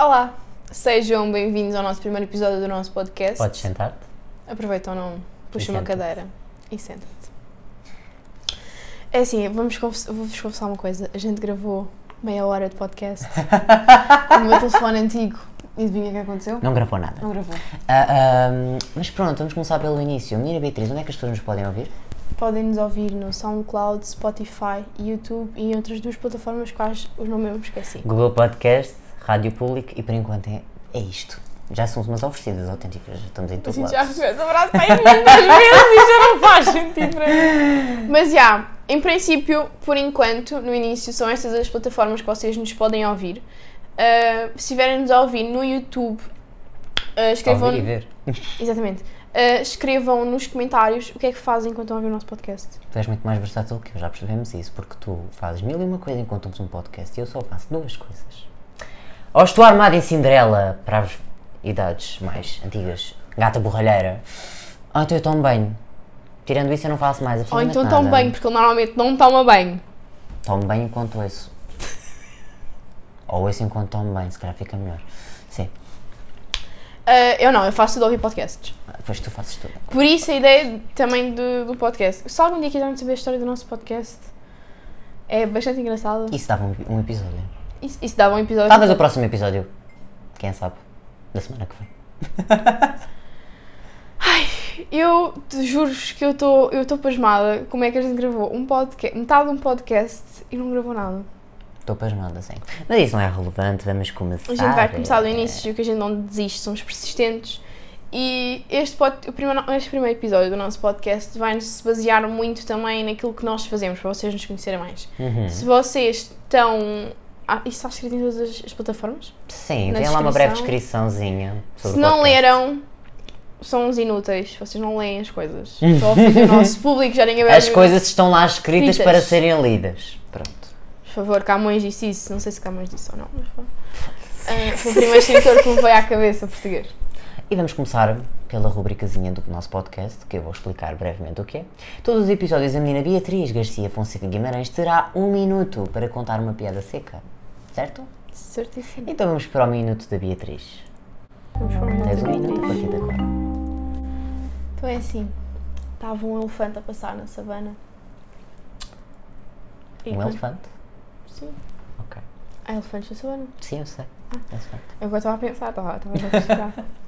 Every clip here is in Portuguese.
Olá, sejam bem-vindos ao nosso primeiro episódio do nosso podcast. Podes sentar-te? Aproveita ou não, puxa uma cadeira e senta-te. É assim, vamos vou-vos confessar uma coisa. A gente gravou meia hora de podcast no meu telefone antigo. E adivinha o que aconteceu? Não gravou nada. Não gravou. Ah, ahm, mas pronto, vamos começar pelo início. Menina Beatriz, onde é que as pessoas nos podem ouvir? Podem nos ouvir no SoundCloud, Spotify, YouTube e em outras duas plataformas quais os nomes eu me esqueci. Google Podcast, Rádio Público e por enquanto é, é isto. Já são umas oferecidas autênticas, já estamos em todo lado. já recebeu esse abraço para aí muitas vezes e já não faz sentido para mim. Mas já, em princípio, por enquanto, no início, são estas as plataformas que vocês nos podem ouvir. Uh, se estiverem-nos a ouvir no YouTube, uh, escrevam. Ouvir e ver. Exatamente. Uh, escrevam nos comentários o que é que fazem enquanto estão a ouvir o nosso podcast. Tu és muito mais versátil que eu, já percebemos isso, porque tu fazes mil e uma coisa enquanto temos um podcast e eu só faço duas coisas. Ou estou armado em Cinderela para as idades mais antigas, gata borralheira, ou então eu tomo banho. Tirando isso, eu não faço mais Ou absolutamente então nada. tão bem, porque ele normalmente não toma bem. Tomo bem enquanto ouço. Ou ouço enquanto tomo bem, se calhar fica melhor. Sim, Uh, eu não, eu faço tudo a ouvir podcasts. depois tu fazes tudo. Por isso a ideia também do, do podcast. Se algum dia quiserem saber a história do nosso podcast, é bastante engraçado. Isso dava um, um episódio. Isso, isso dava um episódio. Talvez o próximo episódio, quem sabe, da semana que vem. Eu te juro que eu estou eu estou pasmada como é que a gente gravou um podcast, metade de um podcast e não gravou nada. Estou pasmada, sim. Mas isso não é relevante, vamos começar. A gente vai começar do início, que a gente não desiste, somos persistentes. E este, pod, o primeiro, este primeiro episódio do nosso podcast vai se basear muito também naquilo que nós fazemos, para vocês nos conhecerem mais. Uhum. Se vocês estão. Ah, isso está escrito em todas as, as plataformas? Sim, Na tem lá uma breve descrição. descriçãozinha Se não leram, são uns inúteis. Vocês não leem as coisas. A ofender o nosso público, já ninguém vai As coisas estão lá escritas Escritas. para serem lidas. Pronto. Por favor, Camões disse isso. Não sei se Camões disse ou não, mas. Ah, foi o primeiro escritor que me veio à cabeça português. E vamos começar pela rubricazinha do nosso podcast, que eu vou explicar brevemente o que é. Todos os episódios a menina Beatriz Garcia Fonseca Guimarães terá um minuto para contar uma piada seca, certo? Certíssimo. Então vamos para o minuto da Beatriz. Vamos para o Tens um minuto. minuto a partir de agora. Então é assim. Estava um elefante a passar na savana. E Um quando- elefante? Sim. Ok. Há elefantes na savana. Sim, eu sei. Elefante. Eu agora estava a pensar, estava, estava a pesquisar.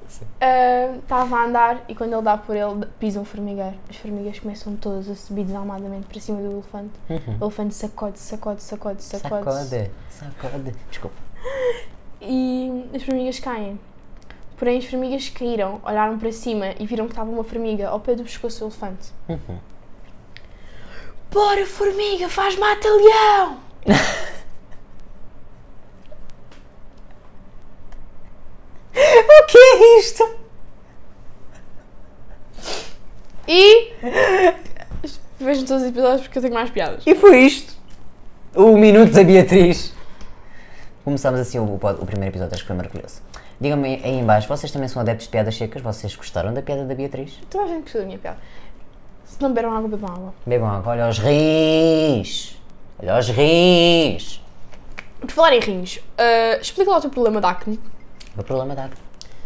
Estava a andar e quando ele dá por ele, pisa um formigueiro. As formigas começam todas a subir desalmadamente para cima do elefante. Uhum. O elefante sacode, sacode, sacode, sacode. Sacode, sacode. Desculpa. E as formigas caem. Porém, as formigas caíram, olharam para cima e viram que estava uma formiga ao pé do pescoço do elefante. Uhum. Bora, formiga, faz mata-leão! O que é isto? E. Vejam todos os episódios porque eu tenho mais piadas. E foi isto. O minuto da Beatriz. Começamos assim o, o primeiro episódio, acho que foi maravilhoso. Digam-me aí em baixo, vocês também são adeptos de piadas secas? Vocês gostaram da piada da Beatriz? Toda a gente gostou da minha piada. Se não beberam água, bebam água. Bebam água, olha os rins. Olha os rins. Por falar em rins, ah, explica lá o teu problema de acne. O problema da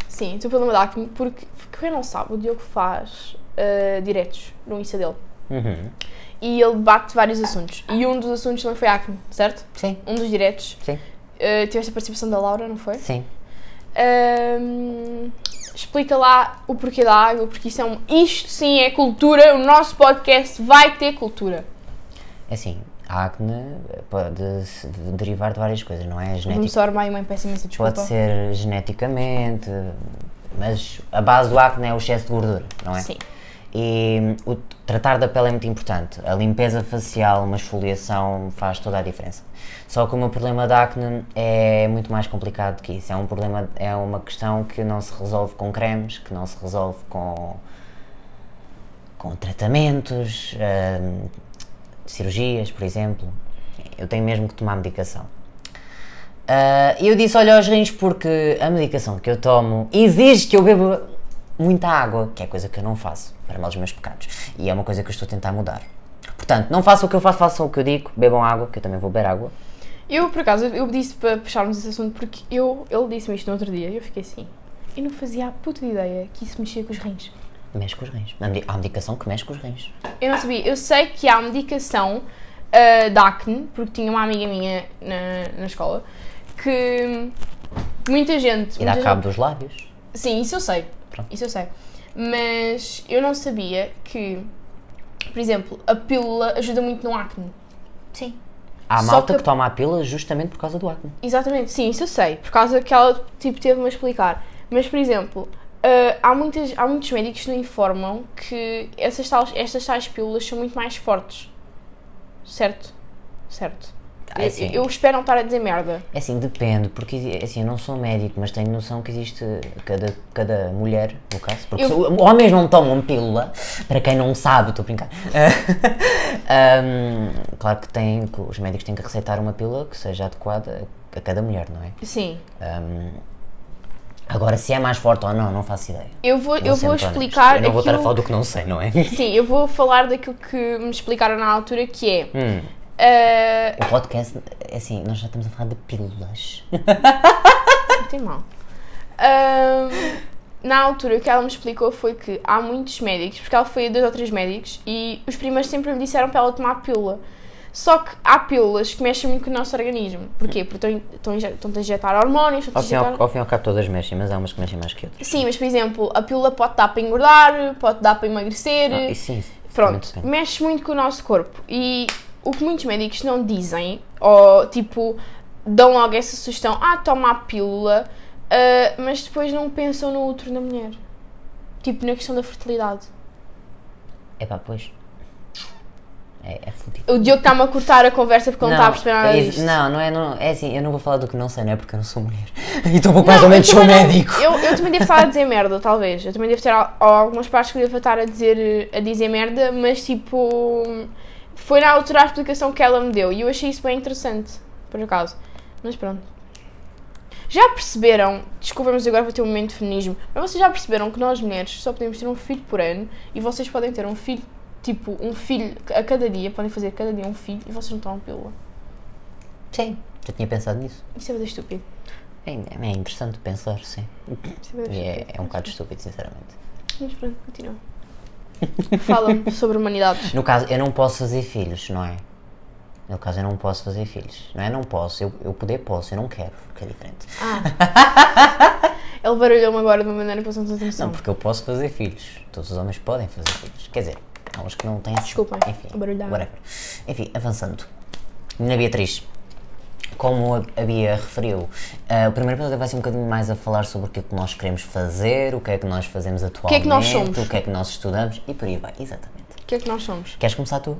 Sim, o teu problema de acne, porque quem não sabe, o Diogo faz ah, diretos no Insta dele. Uhum. E ele debate vários assuntos. E um dos assuntos também foi acne, certo? Sim, Um dos diretos. sim, Ah, tiveste a participação da Laura, não foi? sim. Ahm, explica lá o porquê da água, porque isso é um, isto sim é cultura. O nosso podcast vai ter cultura. É Assim, a acne pode se derivar de várias coisas, não é? Genética. só armar aí uma peça imensa desculpa. Pode ser geneticamente, mas a base do acne é o excesso de gordura, não é? Sim. E o tratar da pele é muito importante. A limpeza facial, uma esfoliação faz toda a diferença. Só que o meu problema da acne é muito mais complicado que isso. É um problema, é uma questão que não se resolve com cremes, que não se resolve com com tratamentos, hum, cirurgias, por exemplo. Eu tenho mesmo que tomar medicação. E eu disse olha aos rins porque a medicação que eu tomo exige que eu beba muita água, que é coisa que eu não faço, para mal dos meus pecados. E é uma coisa que eu estou a tentar mudar. Portanto, não façam o que eu faço, façam o que eu digo, bebam água, que eu também vou beber água. Eu, por acaso, eu disse para puxarmos esse assunto porque eu, ele disse-me isto no outro dia e eu fiquei assim. Eu não fazia a puta ideia que isso mexia com os rins. Mexe com os rins. Há medi- há medicação que mexe com os rins. Eu não sabia. Eu sei que há medicação uh, de acne, porque tinha uma amiga minha na, na escola que muita gente. E dá muita cabo dos lábios. Sim, isso eu sei. Pronto. Isso eu sei. Mas eu não sabia que, por exemplo, a pílula ajuda muito no acne. Sim. Há Só malta que- que... toma a pílula justamente por causa do acne. Exatamente, sim, isso eu sei. Por causa que ela tipo, teve-me a explicar. Mas, por exemplo, ah, há, muitas, há muitos médicos que informam que essas tais, estas tais pílulas são muito mais fortes. Certo? Certo. Ah, Eu- assim. eu, espero não estar a dizer merda. É assim, depende, porque exi- assim, eu não sou médico, mas tenho noção que existe cada, cada mulher, no caso, porque Eu- sou- homens não tomam pílula, para quem não sabe, estou a brincar. Ahm, claro que, tem, que os médicos têm que receitar uma pílula que seja adequada a cada mulher, não é? Sim. Ahm, agora, se é mais forte ou não, não faço ideia. Eu vou, eu vou explicar Eu não vou estar a falar do que não sei, não é? Sim, eu vou falar daquilo que me explicaram na altura, que é... Hum, ah, o podcast, é assim, nós já estamos a falar de pílulas. Não tem mal. Ahm, na altura, o que ela me explicou foi que há muitos médicos, porque ela foi a dois ou três médicos, e os primeiros sempre lhe disseram para ela tomar a pílula. Só que há pílulas que mexem muito com o nosso organismo. Porquê? Porque estão, estão, a injetar hormónios, Ao a fim, ao, injetar... ao fim e ao cabo todas mexem, mas há umas que mexem mais que outras. Sim, mas por exemplo, a pílula pode dar para engordar, pode dar para emagrecer. Ah, isso Pronto, mexe muito com o nosso corpo. E o que muitos médicos não dizem, ou tipo, dão logo essa sugestão, ah, toma a pílula, ah, mas depois não pensam no útero na mulher. Tipo, na questão da fertilidade. É pá, pois. É, é. O Diogo está-me a cortar a conversa porque não está a perceber nada é, disto. não, não é, não, é assim, eu não vou falar do que não sei, não é porque eu não sou mulher. E estou mais ou menos sou não- médico. Eu, eu também devo estar a dizer merda, talvez. Eu também devo ter al- algumas partes que devo estar a dizer, a dizer merda, mas tipo. Foi na altura a explicação que ela me deu e eu achei isso bem interessante, por acaso. Mas pronto. Já perceberam, desculpa, mas agora vou ter um momento de feminismo, mas vocês já perceberam que nós mulheres só podemos ter um filho por ano e vocês podem ter um filho, tipo, um filho a cada dia, podem fazer cada dia um filho e vocês não tomam pílula. Sim, já tinha pensado nisso. Isso é bem estúpido. É, é interessante pensar, sim. Isso é E é, estúpido. é um bocado estúpido, sinceramente. Mas pronto, continua. Fala-me sobre humanidades. No caso, eu não posso fazer filhos, não é? No caso, eu não posso fazer filhos. Não é não posso, eu, eu poder posso, eu não quero, porque é diferente. Ele barulhou-me agora de uma maneira que vocês não têm noção. Não, porque eu posso fazer filhos. Todos os homens podem fazer filhos. Quer dizer, uns que não têm. Desculpem, Enfim, o barulho da whatever. Enfim, avançando. Menina Beatriz, como a Bia referiu, ah, o primeiro episódio vai ser um bocadinho mais a falar sobre o que é que nós queremos fazer, o que é que nós fazemos atualmente, que é que nós somos? o que é que nós estudamos e por aí vai, exatamente. O que é que nós somos? Queres começar tu?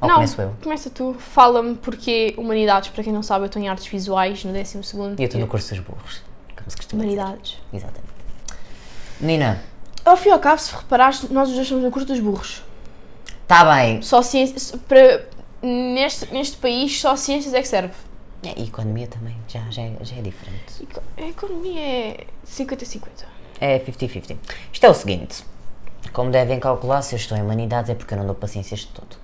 Ou não, começo eu? começa tu. Fala-me porque humanidades, para quem não sabe, eu estou em artes visuais no 12 segundo. E eu estou no curso dos burros, como se costuma dizer. Humanidades. Exatamente. Menina, Ao fim e ao cabo, se reparaste, nós os dois somos no curso dos burros. Está tá bem. Só ciência, para, neste, neste país, só ciências é que serve. É, E economia também, já, já, é, já é diferente. Eco- A economia é 50-50. É 50-50. Isto é o seguinte: como devem calcular, se eu estou em humanidades é porque eu não dou paciências de todo.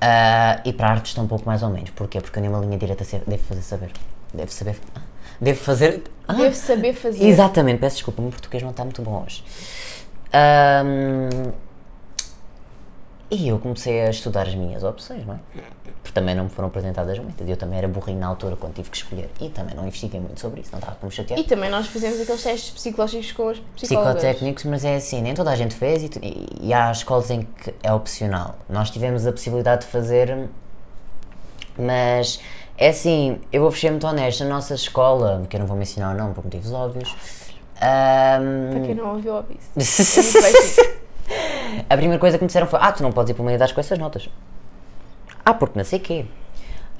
Ah, e para artes está um pouco mais ou menos. Porquê? Porque eu nem uma linha direta devo fazer saber. Devo saber. ah, Devo fazer. ah, Deve saber fazer. Exatamente, peço desculpa, o meu português não está muito bom hoje. Ahm, e eu comecei a estudar as minhas opções, não é? Porque também não me foram apresentadas muitas. Eu também era burrinho na altura quando tive que escolher. E também não investiguei muito sobre isso, não estava como chatear. E também nós fizemos aqueles testes psicológicos com os psicólogos. Psicotécnicos, mas é assim, nem toda a gente fez e, e- e há escolas em que é opcional. Nós tivemos a possibilidade de fazer, mas é assim, eu vou ser muito honesto, a nossa escola, que eu não vou mencionar o nome por motivos óbvios, ahm, Para quem não ouviu, ouve isso. É muito básico. A primeira coisa que me disseram foi: Ah, tu não podes ir para uma unidade com essas notas. Ah, porque não sei quê.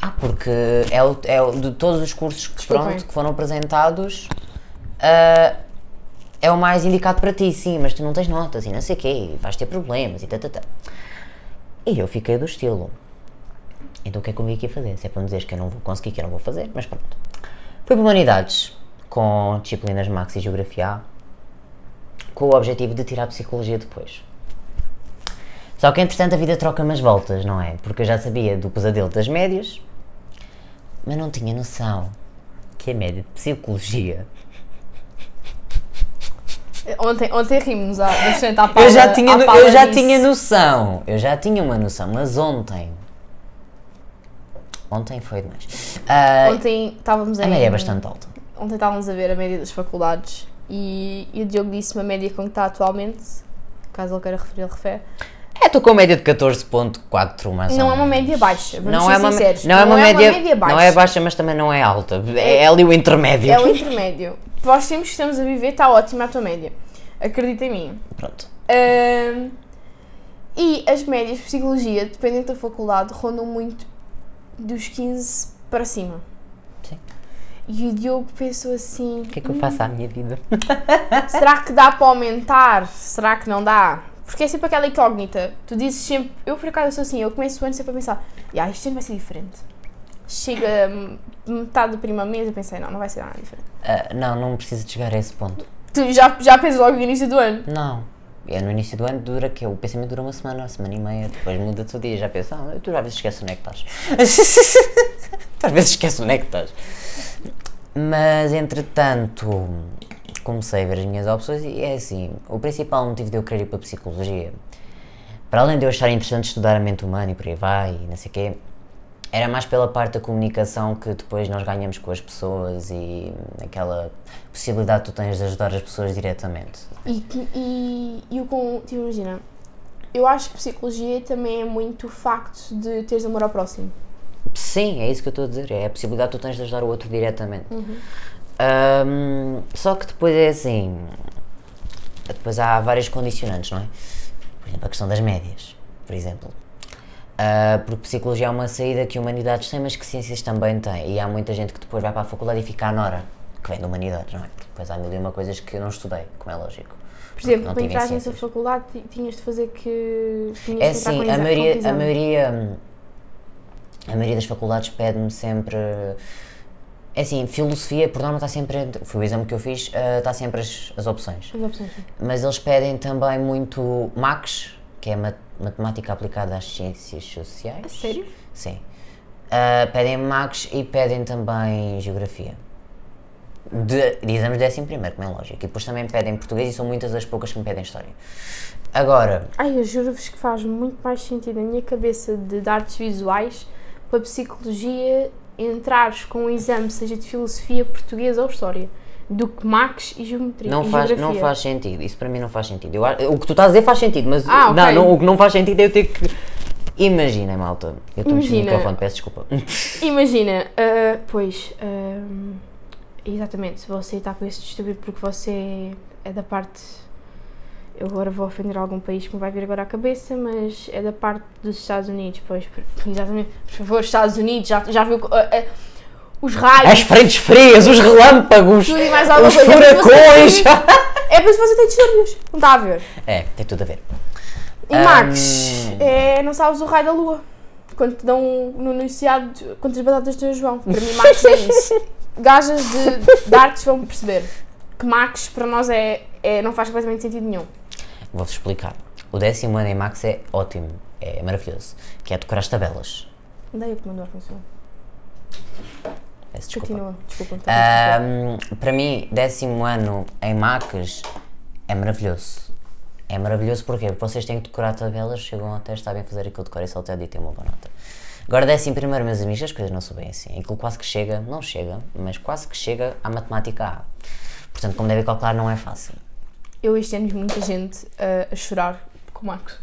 Ah, porque é, o, é o- de todos os cursos que, pronto, que foram apresentados, ah, é o mais indicado para ti, sim, mas tu não tens notas e não sei quê, e vais ter problemas e tá, tá, tá. E eu fiquei do estilo. Então o que é que eu vim aqui fazer? Se é para me dizeres que eu não vou conseguir, que eu não vou fazer, mas pronto. Fui para Humanidades, com disciplinas Max e Geografia A, com o objetivo de tirar Psicologia depois. Só que entretanto a vida troca umas voltas, não é? Porque eu já sabia do pesadelo das médias, mas não tinha noção que a média de psicologia. Ontem, ontem rimos à, à pala, Eu já, tinha, no- eu já disso. tinha noção, eu já tinha uma noção, mas ontem. Ontem foi demais. Ah, Ontem estávamos a em- média é bastante alta. Ontem estávamos a ver a média das faculdades e, e o Diogo disse-me a média com que está atualmente, caso ele queira referir, ele refere. É, estou com a média de 14.4 mais Não é uma média baixa, vamos não ser é uma, sinceros. Não, é uma média, baixa. Não é baixa, mas também não é alta. É, ali o intermédio. É o intermédio. Para os tempos que estamos a viver, está ótima a tua média. Acredita em mim. Pronto. E as médias de psicologia, dependendo da faculdade, rondam muito dos 15 para cima. Sim. E o Diogo pensou assim: O que é que eu faço à minha vida? será que dá para aumentar? Será que não dá? Porque é sempre aquela incógnita. Tu dizes sempre, eu por acaso sou assim, eu começo o ano sempre a pensar, ah, este ano vai ser diferente. Chega hum, metade do primeiro mês eu pensei, não, não vai ser nada diferente. Ah, não, não preciso de chegar a esse ponto. Tu já, já pensas logo no início do ano. Não. É no início do ano dura que o pensamento dura uma semana, uma semana e meia, depois muda todo dia, já pensa, ah, tu às vezes esqueces onde é que estás. tu às vezes esqueces onde é que estás. Mas entretanto, comecei a ver as minhas opções e é assim, o principal motivo de eu querer ir para a psicologia, para além de eu achar interessante estudar a mente humana e por aí vai e não sei o quê, era mais pela parte da comunicação que depois nós ganhamos com as pessoas e aquela possibilidade que tu tens de ajudar as pessoas diretamente. E, que- e, e o com, tipo, imagina, eu acho que psicologia também é muito o facto de teres amor ao próximo. Sim, é isso que eu estou a dizer. É a possibilidade que tu tens de ajudar o outro diretamente. Ahm, só que depois é assim. Depois há vários condicionantes, não é? Por exemplo, a questão das médias, por exemplo. Ah, porque psicologia é uma saída que humanidades têm, mas que ciências também têm. E há muita gente que depois vai para a faculdade e fica à nora, que vem de humanidades, não é? Porque depois há mil e uma coisas que eu não estudei, como é lógico. Por exemplo, para entrar nessa faculdade ti- tinhas de fazer que. Tinhas É assim, a maioria, a maioria, a maioria das faculdades pede-me sempre. É assim, filosofia, por norma está sempre. Foi o exame que eu fiz, eh, está sempre as, as opções. As opções, sim. Mas eles pedem também muito MAX, que é mat- matemática aplicada às ciências sociais. A sério? Sim. Ah, pedem MAX e pedem também geografia. De, de exames de décimo primeiro, como é lógico. E depois também pedem português e são muitas as poucas que me pedem história. Agora, Ai, eu juro-vos que faz muito mais sentido na minha cabeça de, de artes visuais para psicologia entrares com um exame, seja de filosofia, português ou história, do que Max e geometria. Não e faz, não geografia. faz sentido, isso para mim não faz sentido. Eu o que tu estás a dizer faz sentido, mas Ah, ok. não, não, o que não faz sentido é eu ter que. Imaginem, malta. Eu estou mexendo no Imagina. microfone, peço desculpa. Imagina, ah, pois, ah, exatamente, você está com esse distúrbio porque você é da parte. Eu agora vou ofender algum país que me vai vir agora à cabeça, mas é da parte dos Estados Unidos, pois, por- exatamente. Por favor, Estados Unidos, já, já viu ah, ah, os raios. As frentes frias, os relâmpagos, Tudo e mais alguma os coisa. É furacões. É para se você tem distúrbios. Não está a ver? é, tem tudo a ver. E Max, é, não sabes o raio da lua. Quando te dão no enunciado quantas batatas tem o João. Para mim, Max é isso. Gajas de, de artes vão perceber que Max para nós é, é, não faz completamente sentido nenhum. Vou-vos explicar. O décimo ano em Max é ótimo, é maravilhoso, que é decorar as tabelas. Daí eu que mandou a função. Peço desculpa. Continua, desculpa. Ahm, para mim, décimo ano em Max é maravilhoso. É maravilhoso porquê? Porque vocês têm que decorar tabelas, chegam ao teste, sabem fazer aquilo de cor e salteado e têm uma boa nota. Agora, décimo primeiro, meus amigos, as coisas não são bem assim. Aquilo quase que chega, não chega, mas quase que chega à matemática A. Portanto, como devem calcular, não é fácil. Eu este ano vi muita gente ah, a chorar com o Max.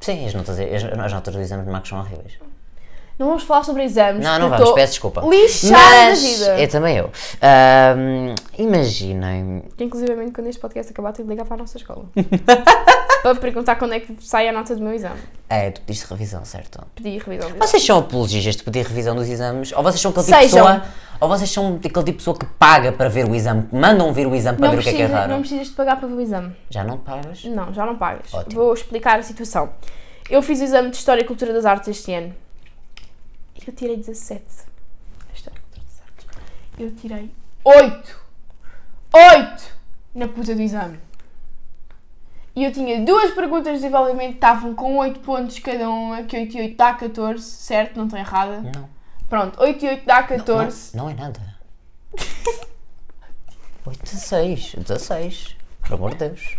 Sim, as notas, as, as notas do exame de Max são horríveis. Não vamos falar sobre exames. Não, não vamos, peço desculpa. Lixada Mas, da vida. Eu também eu. Ahm, imaginem, Que, inclusivamente, quando este podcast acabar, tenho de ligar para a nossa escola. para perguntar quando é que sai a nota do meu exame. é, tu pediste revisão, certo? Pedi revisão. Vocês são apologistas de pedir revisão dos exames? Ou vocês são aquele tipo de pessoa, ou vocês são aquele tipo de pessoa que paga para ver o exame, que mandam ver o exame para Não ver o que é que é raro? não precisas de pagar para ver o exame. Já não pagas? Não, já não pagas. Ótimo. Vou explicar a situação. Eu fiz o exame de História e Cultura das Artes este ano. Eu tirei 17. História e Cultura das Artes. Eu tirei 8. 8 na puta do exame. E eu tinha duas perguntas de desenvolvimento que estavam com 8 pontos cada uma, que 8 e 8 dá 14, certo? Não estou errada. Não. Pronto, 8 e 8 dá 14. Não, não é nada. 8, 16. 16. Por amor de Deus.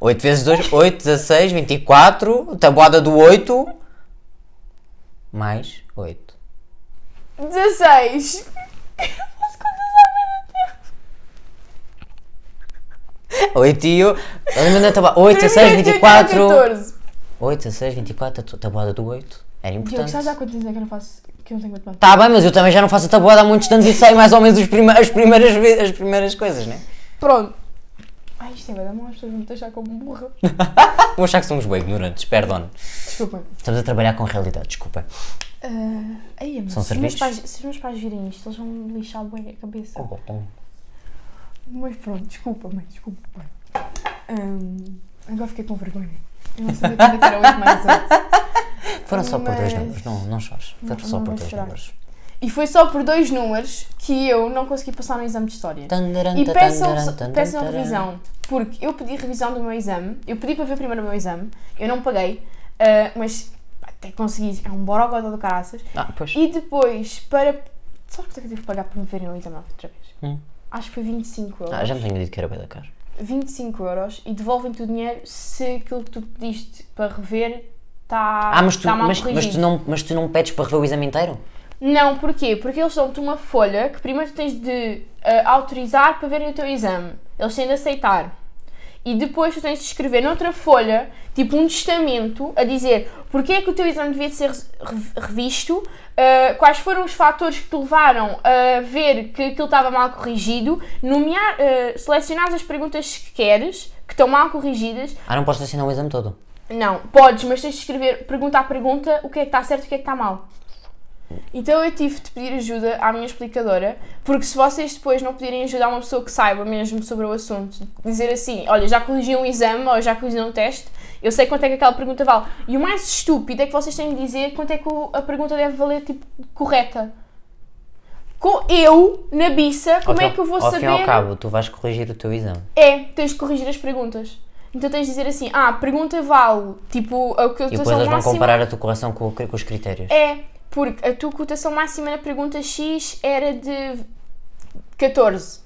8 vezes 2, 8, 16, 24. Tabuada do 8. Mais 8. 16. Faço contas à 8 e 8. Lembra da tabuada? 8, 16, 24. 8, 16, 24. a Tabuada do 8. Era Diogo, importante. sabes há quantos anos é que eu não faço? Que eu não tenho matemática? Tá bem, mas eu também já não faço a tabuada há muitos anos e sei mais ou menos os as, primeiras, as primeiras coisas, né? Pronto. Ai, isto é bem da mão, as pessoas vão me deixar como burra. Vou achar que somos bem ignorantes, perdão. Desculpem. Estamos a trabalhar com realidade, desculpa. Uh, aí, mas São se, os meus pais, se os meus pais virem isto, eles vão me lixar bem a cabeça. Mas pronto, desculpa, mãe, desculpa, pai. Ahm, agora fiquei com vergonha. Eu não sabia quando que era 8 mais 8. Foram só por dois Mas- números, não, não chores. Foram Não, só não por dois chorar. números. E foi só por dois números que eu não consegui passar no exame de História. E peçam, peçam revisão, porque eu pedi revisão do meu exame, eu pedi para ver primeiro o meu exame, eu não paguei, ah, mas até consegui, é um borogodó do caraças. Ah, pois. E depois, para. Sabes quanto é que eu tive que pagar para me verem o exame outra vez? Hum. Acho que foi 25 euros. Ah, já me tinha dito que era bem da cara. 25 euros e devolvem-te o dinheiro se aquilo que tu pediste para rever está Ah, mas tu, tá mal mas, mas, tu não, mas tu não pedes para rever o exame inteiro? Não, porquê? Porque eles dão-te uma folha que primeiro tens de ah, autorizar para verem o teu exame. Eles têm de aceitar. E depois tu tens de escrever noutra folha, tipo um testamento, a dizer porque é que o teu exame devia ser re- revisto, ah, quais foram os fatores que te levaram a ver que aquilo estava mal corrigido, nomear, uh, selecionar as perguntas que queres, que estão mal corrigidas, Ah, não podes assinar o exame todo? não, podes, mas tens de escrever pergunta a pergunta o que é que está certo e o que é que está mal. Então eu tive de pedir ajuda à minha explicadora, porque se vocês depois não pedirem ajuda a uma pessoa que saiba mesmo sobre o assunto, dizer assim, olha, já corrigi um exame ou já corrigi um teste, eu sei quanto é que aquela pergunta vale. E o mais estúpido é que vocês têm de dizer quanto é que o- a pergunta deve valer, tipo, correta. Com eu, na biça, como Ao é fim- que eu vou ao saber? fim e ao cabo, tu vais corrigir o teu exame. É, tens de corrigir as perguntas. Então tens de dizer assim, ah, a pergunta vale, tipo, a E depois eles vão máxima... comparar a tua correção com, o- com os critérios. É, porque a tua cotação máxima na pergunta X era de 14.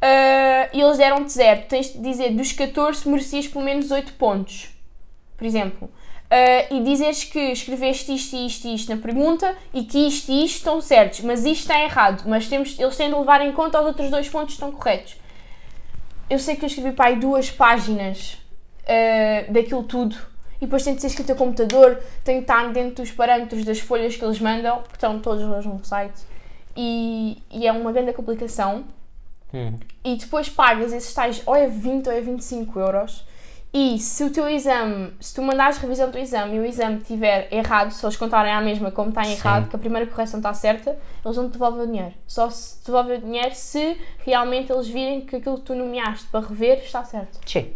Ah, e eles deram-te zero. Tens de dizer, dos 14 merecias pelo menos 8 pontos. Por exemplo. Ah, e dizeres que escreveste isto e isto e isto na pergunta e que isto e isto estão certos, mas isto está errado. Mas temos, eles têm de levar em conta os outros dois pontos que estão corretos. Eu sei que eu escrevi para aí duas páginas ah, daquilo tudo e depois tem de ser escrito a computador, tem de estar dentro dos parâmetros das folhas que eles mandam, que estão todos lá no site, e, e é uma grande complicação. Hum. E depois pagas esses tais, ou é 20 ou é 25 euros. E se o teu exame, se tu mandares revisão do teu exame e o exame estiver errado, se eles contarem à mesma como está Sim. errado, que a primeira correção está certa, eles vão te devolver o dinheiro. Só se te devolver o dinheiro se realmente eles virem que aquilo que tu nomeaste para rever está certo. Tchê.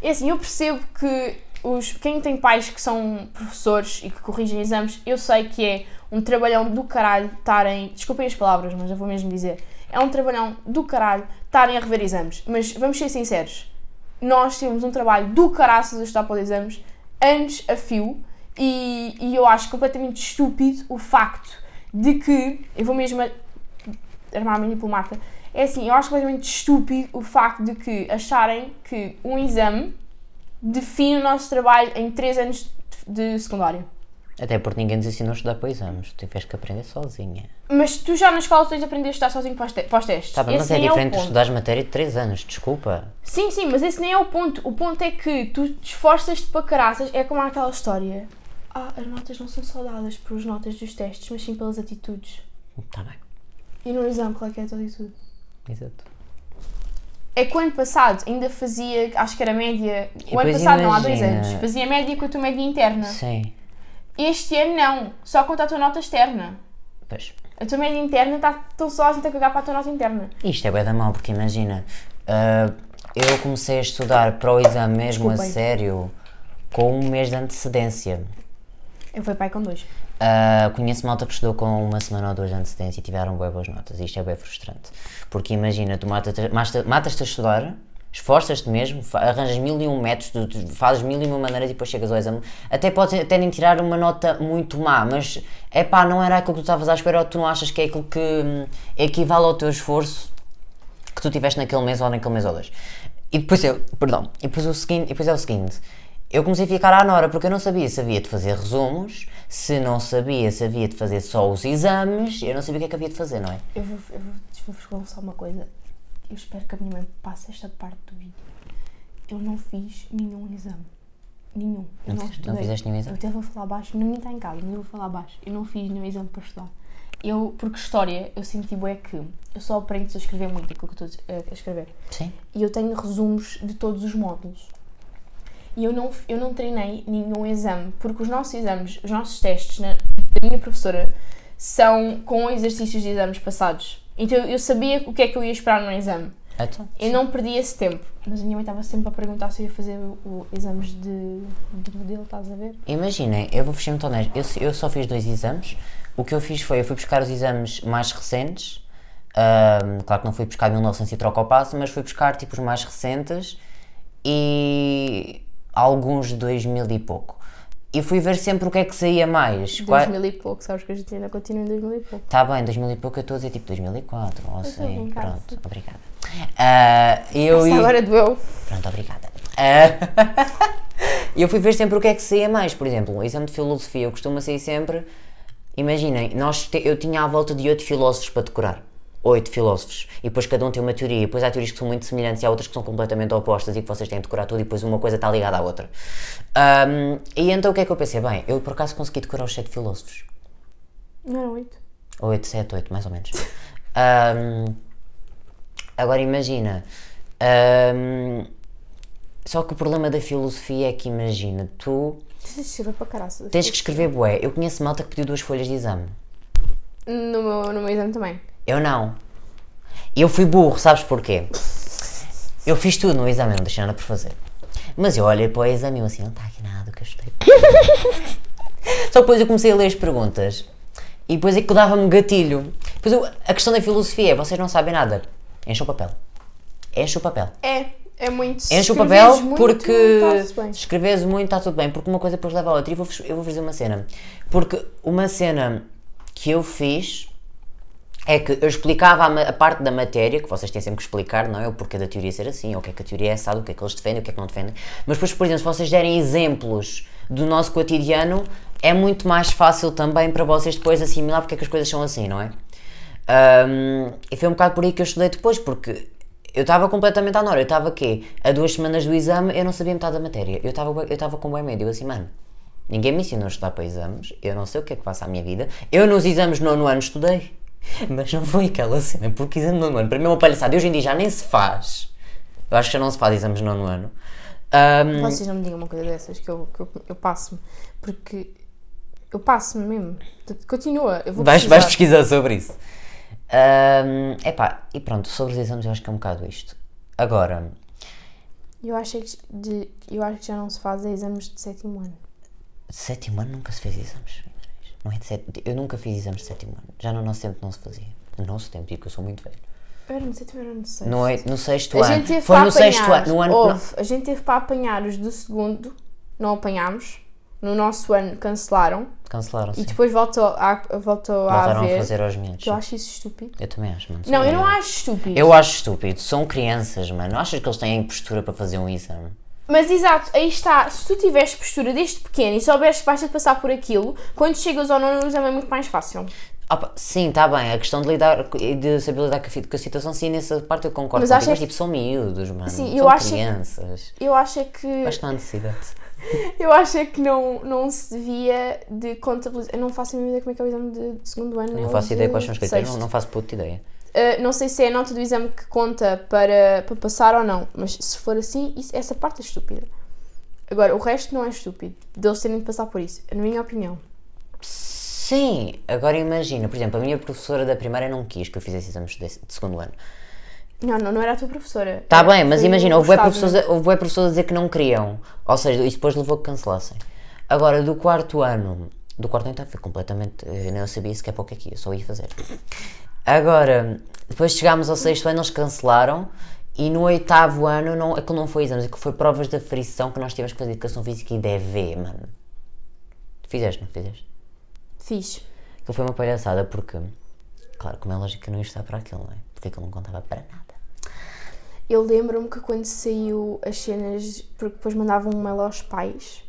É assim, eu percebo que os, quem tem pais que são professores e que corrigem exames, eu sei que é um trabalhão do caralho estarem. Desculpem as palavras, mas eu vou mesmo dizer. É um trabalhão do caralho estarem a rever exames. Mas vamos ser sinceros, nós temos um trabalho do caraças a estudar para os exames, anos a fio, e, e eu acho completamente estúpido o facto de que. Eu vou mesmo a- armar-me em diplomata. É assim, eu acho completamente estúpido o facto de que acharem que um exame define o nosso trabalho em 3 anos de secundário. Até porque ninguém nos ensinou a estudar para exames. Tu tiveste que aprender sozinha. Mas tu já na escola tens de aprender a estudar sozinho para os, te para os testes. Tá mas Esse é nem diferente o de ponto. estudares matéria de 3 anos, desculpa. Sim, sim, mas esse nem é o ponto. O ponto é que tu te esforças-te para caraças. É como aquela história. Ah, as notas não são só dadas pelas notas dos testes, mas sim pelas atitudes. Tá bem, E no exame, qual é que é a tua atitude? exato. É que o ano passado ainda fazia, acho que era média. O ano passado, não há dois imagina- anos. Fazia média com a tua média interna. Sim. Este ano não, só conta a tua nota externa. Pois. A tua média interna está tão só a gente a cagar para a tua nota interna. Isto é bem da mal, porque imagina, ah, eu comecei a estudar para o exame mesmo a sério com um mês de antecedência. Eu fui pai com dois. Ah, conheço malta que estudou com uma semana ou duas de antecedência e tiveram bem boas notas. Isto é bem frustrante. Porque imagina, tu matas-te mata- matas-te a estudar, esforças-te mesmo, arranjas mil e um métodos, fazes mil e uma maneiras e depois chegas ao exame. Até podes até nem tirar uma nota muito má, mas é pá, não era aquilo que tu estavas à espera ou tu não achas que é aquilo que hum, equivale ao teu esforço que tu tiveste naquele mês ou naquele mês ou dois. E depois eu, perdão, e depois, o seguinte, e depois é o seguinte, eu comecei a ficar à nora porque eu não sabia se havia de fazer resumos, se não sabia se havia de fazer só os exames, eu não sabia o que é que havia de fazer, não é? Eu vou, eu vou, vou-vos confessar uma coisa. Eu espero que a minha mãe passe esta parte do vídeo. Eu não fiz nenhum exame. Nenhum. Eu Não não, fiz- não fizeste nenhum exame? Eu até vou falar baixo. Ninguém está em casa, mas eu vou falar baixo. Eu não fiz nenhum exame para estudar. Eu, porque história, eu senti bué que eu só aprendo a escrever muito aquilo que eu estou a- a escrever. Sim. E eu tenho resumos de todos os módulos. E eu não, eu não treinei nenhum exame, porque os nossos exames, os nossos testes na, da minha professora são com exercícios de exames passados. Então eu sabia o que é que eu ia esperar no exame. Então, Eu não perdi esse tempo. Mas a minha mãe estava sempre a perguntar se eu ia fazer o, o exames de, de modelo, estás a ver? Imaginem, eu vou muito honesto, eu, eu só fiz dois exames. O que eu fiz foi, eu fui buscar os exames mais recentes. Ahm, claro que não fui buscar 1900 e troca ao passo, mas fui buscar tipo os mais recentes e alguns de 2000 e pouco. E fui ver sempre o que é que saía mais. Qua- 2000 e pouco, sabes que a gente ainda continua em 2000 e pouco. Tá bem, 2000 e pouco eu estou a dizer tipo 2004, ou assim, pronto, obrigada. Ah, eu e- agora doeu. Pronto, obrigada. E eu fui ver sempre o que é que saía mais. Por exemplo, o exame de filosofia eu costumo sair sempre. Imaginem, nós te- eu tinha à volta de 8 filósofos para decorar. 8 filósofos. E depois cada um tem uma teoria. E depois há teorias que são muito semelhantes e há outras que são completamente opostas e que vocês têm de decorar tudo e depois uma coisa está ligada à outra. Ahm, e então o que é que eu pensei? Bem, eu por acaso consegui decorar os 7 filósofos. Não eram 8. 8, 7, 8, mais ou menos. Ahm, agora imagina. ahm, só que o problema da filosofia é que imagina, tu para caraças. tens que escrever bué. Eu conheço malta que pediu duas folhas de exame. No meu, no meu exame também. Eu não. Eu fui burro, sabes porquê? Eu fiz tudo no exame, eu não deixei nada por fazer. Mas eu olhei para o exame e eu assim, não está aqui nada do que eu estudei. Só que depois eu comecei a ler as perguntas e depois é que dava-me gatilho. Depois eu- a questão da filosofia é, vocês não sabem nada. Enche o papel. Enche o papel. É, é muito. Enche o papel muito, porque se escreveres muito está tudo bem, porque uma coisa depois leva a outra. E vou, eu vou fazer uma cena. Porque uma cena que eu fiz é que eu explicava a, a parte da matéria, que vocês têm sempre que explicar, não é? O porquê da teoria ser assim, ou o que é que a teoria é assado, o que é que eles defendem, o que é que não defendem. Mas depois, por exemplo, se vocês derem exemplos do nosso cotidiano, é muito mais fácil também para vocês depois assimilar porque é que as coisas são assim, não é? Ahm, e foi um bocado por aí que eu estudei depois, porque eu estava completamente à nora. Eu estava aqui, a duas semanas do exame, eu não sabia metade da matéria. Eu estava eu estava com bem medo. Eu assim, mano, ninguém me ensinou a estudar para exames, eu não sei o que é que passa à minha vida. Eu nos exames nono ano estudei, mas não foi aquela cena, porque exame de nono ano, para mim é uma palhaçada. E hoje em dia já nem se faz. Eu acho que já não se faz exames de nono ano. Ahm, Vocês não me digam uma coisa dessas que eu, que eu, eu passo-me. Porque eu passo-me mesmo. Continua, eu vou vais, precisar. vais pesquisar sobre isso. Ahm, epá, e pronto, sobre os exames eu acho que é um bocado isto. Agora, Eu acho, que, de, eu acho que já não se faz exames de sétimo ano. Sétimo ano nunca se fez exames. Não é de sete- Eu nunca fiz exames de sétimo ano. Já no nosso tempo não se fazia. No nosso tempo, digo que eu sou muito velho. Era no sétimo, era no sexto. No, no sexto A ano. gente teve Foi para no apanhar, sexto ano. No ano houve, a gente teve para apanhar os do segundo, não apanhámos. No nosso ano cancelaram não, cancelaram e sim. depois voltou a, voltou a Voltaram a fazer aos miúdos. Eu acho isso estúpido. Eu também acho, mano. Não, eu não acho estúpido. Eu acho estúpido. São crianças, mano. Achas que eles têm postura para fazer um exame? Mas exato, aí está. Se tu tiveres postura desde pequeno e souberes que vais ter de passar por aquilo, quando chegas ao nono exame é muito mais fácil. Opa, sim, está bem. A questão de lidar e de saber lidar com a, situação, sim, nessa parte eu concordo. Mas acho mas que- tipo, são miúdos, mano. Sim, são eu que- crianças. Eu acho é que. Acho que não há necessidade. Eu acho é que não, não se devia de contabilizar. Eu não faço a mínima ideia como é que é o exame de, de segundo ano. Não faço de ideia quais são os critérios. não faço puta ideia. Uh, não sei se é a nota do exame que conta para, para passar ou não, mas se for assim, isso- essa parte é estúpida. Agora, o resto não é estúpido, deles terem de passar por isso, na minha opinião. Sim, agora imagina, por exemplo, a minha professora da primária não quis que eu fizesse exames de, de segundo ano. Não, não, não era a tua professora. Tá Era- bem, mas imagina, houve professores, a- houve professores a dizer que não queriam. Ou seja, isso depois levou a que cancelassem. Agora, do quarto ano, do quarto ano então foi completamente. Eu nem sabia sequer para o que é que ia, só ia fazer. Agora, depois chegámos ao sexto ano, eles cancelaram. E no oitavo ano, não, aquilo não foi exames, aquilo foi provas da frição que nós tivemos que fazer educação física e DV, mano. Fizeste, não fizeste? Fiz. Aquilo foi uma palhaçada porque, claro, como é lógico que eu não ia estar para aquilo, não é? Porque aquilo não contava para nada. Eu lembro-me que quando saiu as cenas, porque depois mandavam um mail aos pais,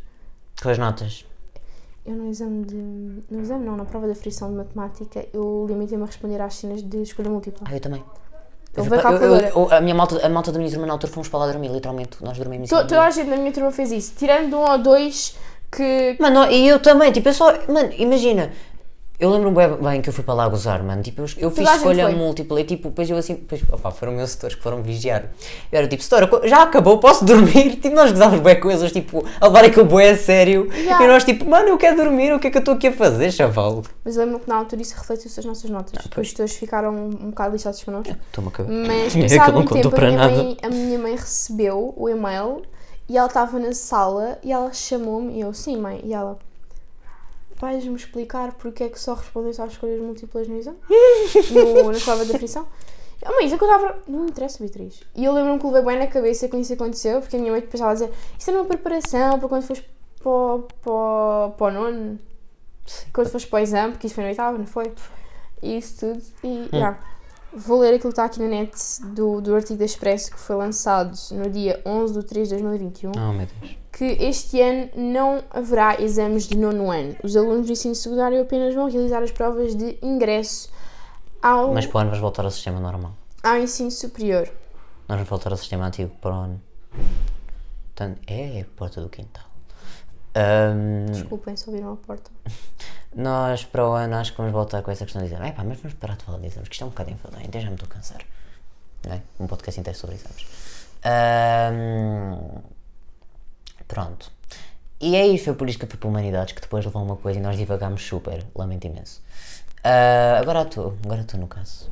Com as notas. Eu no exame de. No exame não, na prova da frição de matemática, eu limitei-me a responder às cenas de escolha múltipla. Ah, eu também. Eu eu- eu- a, minha malta, a malta da minha turma na altura fomos para lá dormir, literalmente. Nós dormimos To- Toda a gente na minha turma fez isso, tirando um ou dois que. Mano, e eu também, tipo, eu só. Mano, imagina. Eu lembro-me bem, bem que eu fui para lá gozar, mano. Tipo, eu, eu fiz escolha múltipla e tipo, depois eu assim. Depois, opá, foram meus setores que foram vigiar. Eu era tipo, setora, co- já acabou, posso dormir? Tipo, nós gozávamos bem coisas, tipo, a levar aquilo bué a sério. Yeah. E nós, tipo, mano, eu quero dormir, o que é que eu estou aqui a fazer, chaval? Mas lembro que na altura isso refletiu-se as nossas notas. Depois os todos ficaram um bocado lixados connosco. Estou-me a cagar. Mas É que passado não um contou tempo a minha, nada. mãe, a minha mãe recebeu o e-mail e ela estava na sala e ela chamou-me e eu, sim mãe, e ela vais-me explicar porque é que só respondeste às escolhas múltiplas no exame? no, na prova de definição? Eu, mãe, isso é que eu estava. Não me interessa, Beatriz. E eu lembro-me que levei bem na cabeça quando isso aconteceu, porque a minha mãe depois estava a dizer isto é uma preparação para quando fores para, o- para, o- para o nono, quando fores para o exame, porque isso foi no oitavo, não foi? E isso tudo. E, já. Vou ler aquilo que está aqui na net do, do artigo da Expresso que foi lançado no dia 11 de 3 de 2021 Oh, meu Deus. que este ano não haverá exames de nono ano. Os alunos do ensino secundário apenas vão realizar as provas de ingresso ao, Mas para o ano vamos voltar ao sistema normal. ao ensino superior. Nós vamos voltar ao sistema antigo para o ano. Portanto, é a porta do quintal. Desculpem se ouviram a porta. Nós para o ano acho que vamos voltar com essa questão de dizer, "Epá, mas vamos parar de falar de exames, que isto é um bocado enfadonho, já me estou a cansar. Não é? Um podcast inteiro sobre exames. Ahm, pronto. E é isso, foi por isso que eu fui para Humanidades, que depois levou uma coisa e nós divagámos super, lamento imenso. Ah, agora tu, agora tu no caso.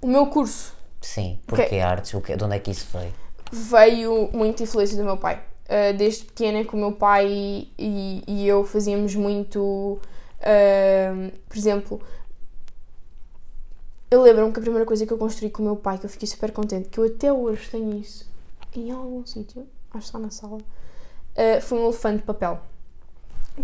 O meu curso Sim, porque Ok. artes, o que, de onde é que isso veio? veio muito influência do meu pai. Uh, desde pequena que o meu pai e, e eu fazíamos muito, uh, por exemplo, eu lembro-me que a primeira coisa que eu construí com o meu pai, que eu fiquei super contente, que eu até hoje tenho isso em algum sítio, acho que está na sala, uh, foi um elefante de papel.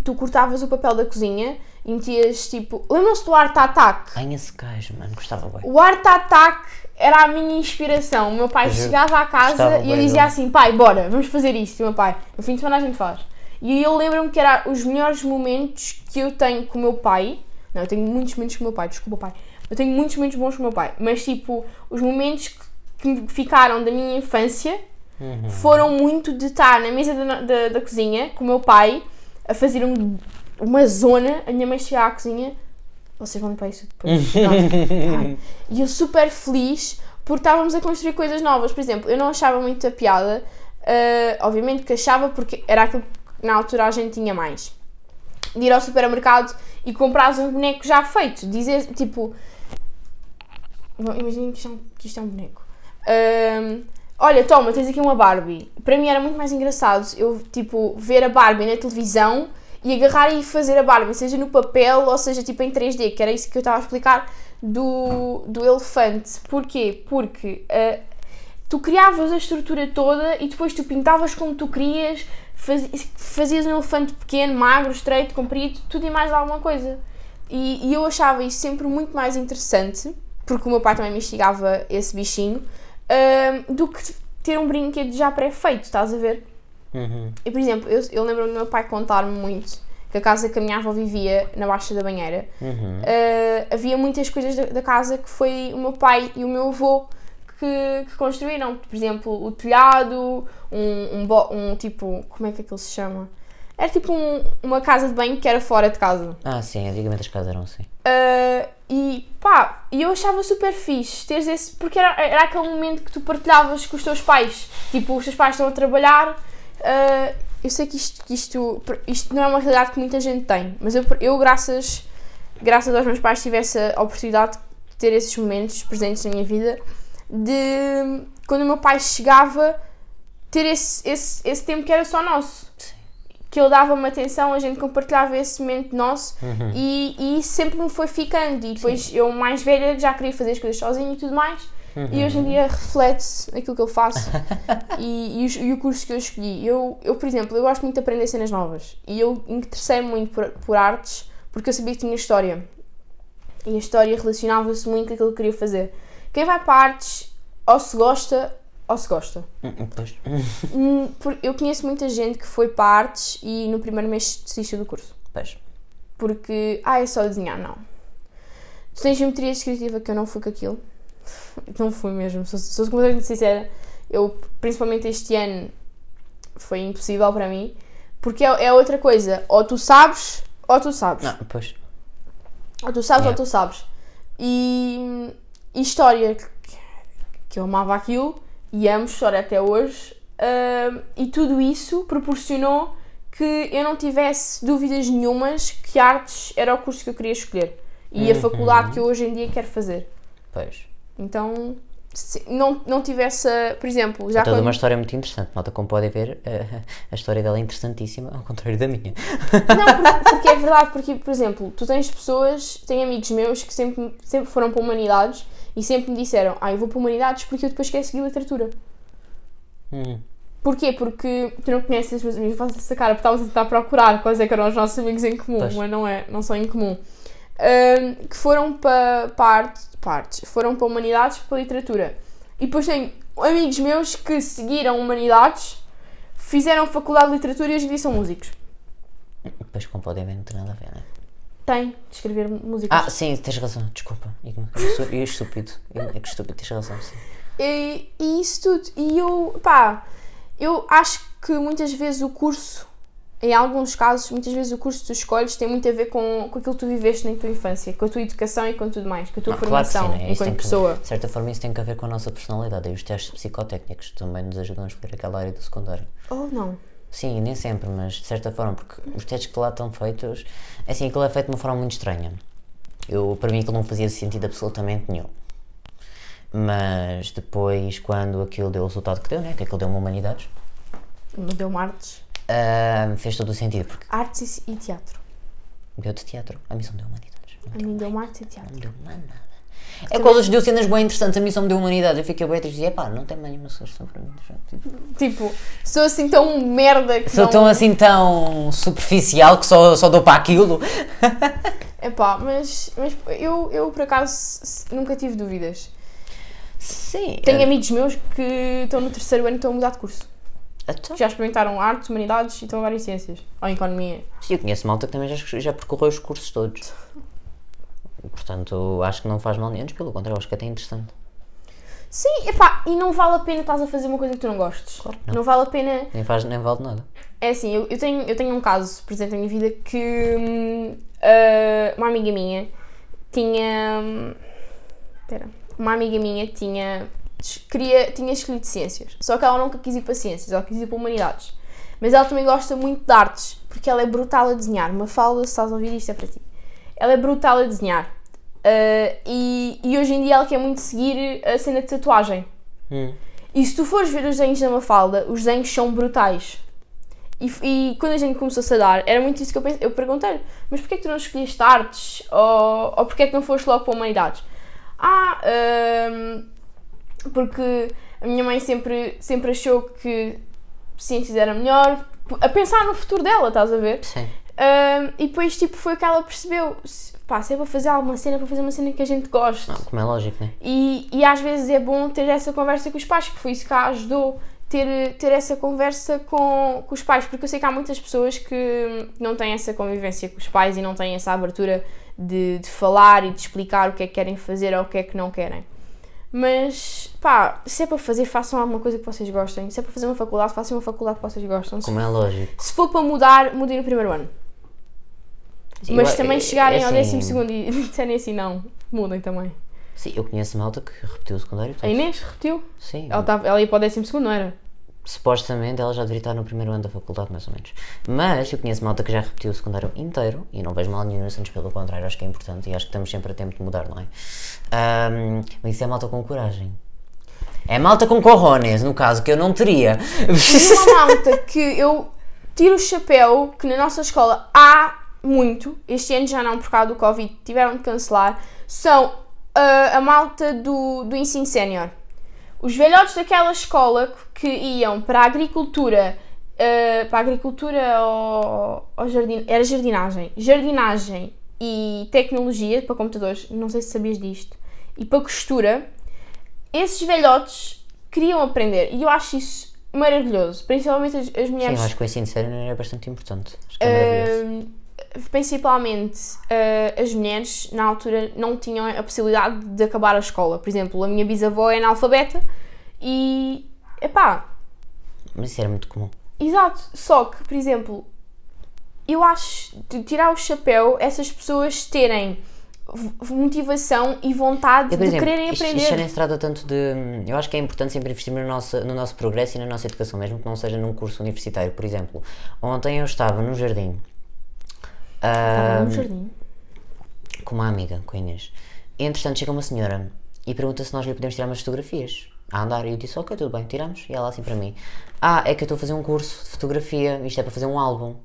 Tu cortavas o papel da cozinha e metias tipo. Lembram-se do Art Attack? Ai, esse gajo, mano, gostava bem. O Art Attack era a minha inspiração. O meu pai Eu chegava à casa e eu dizia dele. assim: pai, bora, vamos fazer isto. E o meu pai, no fim de semana a gente faz. E eu lembro-me que era os melhores momentos que eu tenho com o meu pai. Não, eu tenho muitos momentos com o meu pai, desculpa, pai. Eu tenho muitos momentos bons com o meu pai. Mas, tipo, os momentos que, ficaram da minha infância Uhum. foram muito de estar na mesa da, da, da cozinha com o meu pai a fazer um- uma zona. A minha mãe chegar à cozinha. Vocês vão limpar isso depois. E eu super feliz porque estávamos a construir coisas novas. Por exemplo, eu não achava muita piada, ah, obviamente que achava porque era aquilo que na altura a gente tinha mais. De ir ao supermercado e comprar um boneco já feito. Dizer, tipo. Bom, Imaginem que isto é um, que isto é um boneco. Ahm, olha, toma, tens aqui uma Barbie. Para mim era muito mais engraçado eu, tipo, ver a Barbie na televisão e agarrar e fazer a Barbie, seja no papel ou seja tipo em 3D, que era isso que eu estava a explicar do, do elefante. Porquê? Porque ah, tu criavas a estrutura toda e depois tu pintavas como tu querias, faz- fazias um elefante pequeno, magro, estreito, comprido, tudo e mais alguma coisa. E, e eu achava isso sempre muito mais interessante, porque o meu pai também me instigava esse bichinho, ahm, do que ter um brinquedo já pré-feito, estás a ver? Uhum. E, por exemplo, eu, eu lembro do meu pai contar-me muito que a casa que a minha avó vivia na Baixa da Banheira Uhum. Uh, havia muitas coisas da, da casa que foi o meu pai e o meu avô que, que construíram. Por exemplo, o telhado, um, um, um tipo. Como é que aquilo se chama? Era tipo um- uma casa de banho que era fora de casa. Ah, sim, antigamente as casas eram assim. Uh, e pá, e eu achava super fixe teres esse. Porque era, era aquele momento que tu partilhavas com os teus pais. Tipo, os teus pais estão a trabalhar. Uh, eu sei que isto, que isto, isto não é uma realidade que muita gente tem, mas eu, eu graças, graças aos meus pais, tive essa oportunidade de ter esses momentos presentes na minha vida. De quando o meu pai chegava, ter esse, esse, esse tempo que era só nosso. Que ele dava-me atenção, a gente compartilhava esse momento nosso Uhum. e, e sempre me foi ficando. E depois eu, mais velha, já queria fazer as coisas sozinha e tudo mais. E hoje em dia reflete-se naquilo que eu faço e, e, os- e o curso que eu escolhi. Eu, eu, por exemplo, eu gosto muito de aprender cenas novas e eu interessei-me muito por, por artes porque eu sabia que tinha história. E a história relacionava-se muito com aquilo que eu queria fazer. Quem vai para artes, ou se gosta, ou se gosta. Hum, Pois. Hum, por- Eu conheço muita gente que foi para artes e no primeiro mês desistiu do curso. Pois. Porque, ah, é só desenhar, não. Tu tens geometria descritiva que eu não fui com aquilo. Não fui mesmo, sou, sou completamente sincera. Eu, principalmente este ano, foi impossível para mim. Porque é, é outra coisa, ou tu sabes, ou tu sabes. Não, pois. Ou tu sabes, ou tu sabes. E, e história, que, eu amava aquilo, e amo história até hoje, ah, e tudo isso proporcionou que eu não tivesse dúvidas nenhumas que artes era o curso que eu queria escolher. E a Uhum. faculdade que eu hoje em dia quero fazer. Pois. Então, se não, não tivesse, a- por exemplo, já Toda quando- uma história muito interessante. Malta, como podem ver, eh, a história dela é interessantíssima, ao contrário da minha. Não, porque, porque é verdade, porque, por exemplo, tu tens pessoas, tenho amigos meus que sempre, sempre foram para humanidades e sempre me disseram, ah, eu vou para humanidades porque eu depois quero seguir literatura. Hum. Porquê? Porque tu não conheces os meus amigos, fazes essa cara, porque estavas a tentar procurar quais é que eram os nossos amigos em comum, Pois. mas não, é, não são em comum. Ahm, que foram para, para arte- para artes, foram para humanidades, para literatura. E depois tenho amigos meus que seguiram humanidades, fizeram faculdade de literatura e hoje em dia são músicos. Depois, como podem ver, não tem nada a ver, né? Tem de escrever músicas. Ah, sim, tens razão, desculpa. Eu estúpido. É que estúpido, tens razão, sim. E, e isso tudo. E eu, pá, eu acho que muitas vezes o curso, em alguns casos, muitas vezes o curso que tu escolhes tem muito a ver com, com aquilo que tu viveste na tua infância, com a tua educação e com tudo mais, com a tua Não, claro que sim, formação né? Enquanto que- pessoa. De certa forma, isso tem que ver com a nossa personalidade. E os testes psicotécnicos também nos ajudam a escolher aquela área do secundário. Ou não. Sim, nem sempre, mas de certa forma, porque os testes que lá estão feitos, assim, aquilo é feito de uma forma muito estranha. Eu, para mim, aquilo não fazia sentido absolutamente nenhum. Mas depois, quando aquilo deu o resultado que deu, né? Que aquilo deu uma humanidades, Me deu artes. Ah, fez todo o sentido, porque Artes e, teatro. deu de teatro, a missão deu humanidades. A mim deu artes e teatro. Não deu mais nada. É quando deu cenas bem interessantes, a missão me deu humanidades. Eu fiquei bem triste e dizia, pá, não tem mais nenhuma solução para mim. tipo, Tipo, sou assim tão merda que Sou não... tão assim tão superficial que só, só dou para aquilo. Epá, mas, mas eu, eu por acaso nunca tive dúvidas. Sim. Tenho amigos meus que estão no terceiro ano e estão a mudar de curso. Então, Já experimentaram artes, humanidades e estão agora em ciências. Ou em economia. Sim, eu conheço malta que também já, já percorreu os cursos todos. Portanto, acho que não faz mal nem antes, pelo contrário, acho que até é interessante. Sim, epá, e não vale a pena estás a fazer uma coisa que tu não gostes. Claro não. não. vale a pena. Nem, faz, nem vale nada. É assim, eu, eu, tenho, eu tenho um caso presente na minha vida que hum, ah, uma amiga minha tinha. hum, Espera. Uma amiga minha tinha. Queria, tinha escolhido ciências. Só que ela nunca quis ir para ciências, ela quis ir para humanidades. Mas ela também gosta muito de artes, porque ela é brutal a desenhar. Uma fala, se estás a ouvir isto é para ti. Ela é brutal a desenhar. Ah, e, e hoje em dia ela quer muito seguir a cena de tatuagem. Hum. E se tu fores ver os desenhos da Mafalda, os desenhos são brutais. E, e quando a gente começou-se a dar, era muito isso que eu pensei. Eu perguntei-lhe, mas porquê que tu não escolheste artes? Ou, ou porquê que não foste logo para humanidades? Ah, hum, porque a minha mãe sempre, sempre achou que ciências era melhor. A pensar no futuro dela, estás a ver? Sim. Hum, e depois, tipo, foi que ela percebeu. Pá, se é para fazer alguma cena, é para fazer uma cena que a gente goste. Não, como é lógico, né? E, e às vezes é bom ter essa conversa com os pais, que foi isso que a ajudou ter, ter essa conversa com, com os pais, porque eu sei que há muitas pessoas que não têm essa convivência com os pais e não têm essa abertura de, de falar e de explicar o que é que querem fazer ou o que é que não querem. Mas, pá, se é para fazer, façam alguma coisa que vocês gostem. Se é para fazer uma faculdade, façam uma faculdade que vocês gostam. Se, Como é lógico. se for para mudar, mudem no primeiro ano. Sim, Mas eu- também é- chegarem é ao assim, décimo segundo e disserem assim, não, mudem também. Sim, eu conheço malta que repetiu o secundário. A todo. Inês repetiu? Sim. Ela, tava, ela ia para o décimo segundo, não era? Supostamente ela já deveria estar no primeiro ano da faculdade, mais ou menos. Mas eu conheço malta que já repetiu o secundário inteiro e não vejo mal nenhum nisso, antes pelo contrário, acho que é importante e acho que estamos sempre a tempo de mudar, não é? Ahm, mas isso é malta com coragem. É malta com corrones, no caso, que eu não teria. E uma malta que eu tiro o chapéu, que na nossa escola há muito, este ano já não por causa do Covid, tiveram de cancelar, são ah, a malta do, do ensino sénior. Os velhotes daquela escola que iam para a agricultura, ah, para a agricultura ou, ou jardim, era jardinagem, jardinagem e tecnologia para computadores, não sei se sabias disto, e para costura, esses velhotes queriam aprender e eu acho isso maravilhoso, principalmente as, as mulheres. Sim, eu acho que o ensino sério é bastante importante. Acho que é. Uh, principalmente uh, as mulheres na altura não tinham a possibilidade de acabar a escola. Por exemplo, a minha bisavó é analfabeta e epá, Mas isso era muito comum. Exato, só que, por exemplo, eu acho de tirar o chapéu essas pessoas terem motivação e vontade Eu, de exemplo, quererem isto, aprender. isto já nem se trata tanto de. Eu acho que é importante sempre investirmos no nosso, no nosso progresso e na nossa educação, mesmo que não seja num curso universitário. Por exemplo, ontem eu estava no jardim. Estava ah, no jardim. com uma amiga, com a Inês. E entretanto chega uma senhora e pergunta se nós lhe podemos tirar umas fotografias a andar. E eu disse, ok, tudo bem, tiramos. E ela assim para mim, ah, é que eu estou a fazer um curso de fotografia, isto é para fazer um álbum.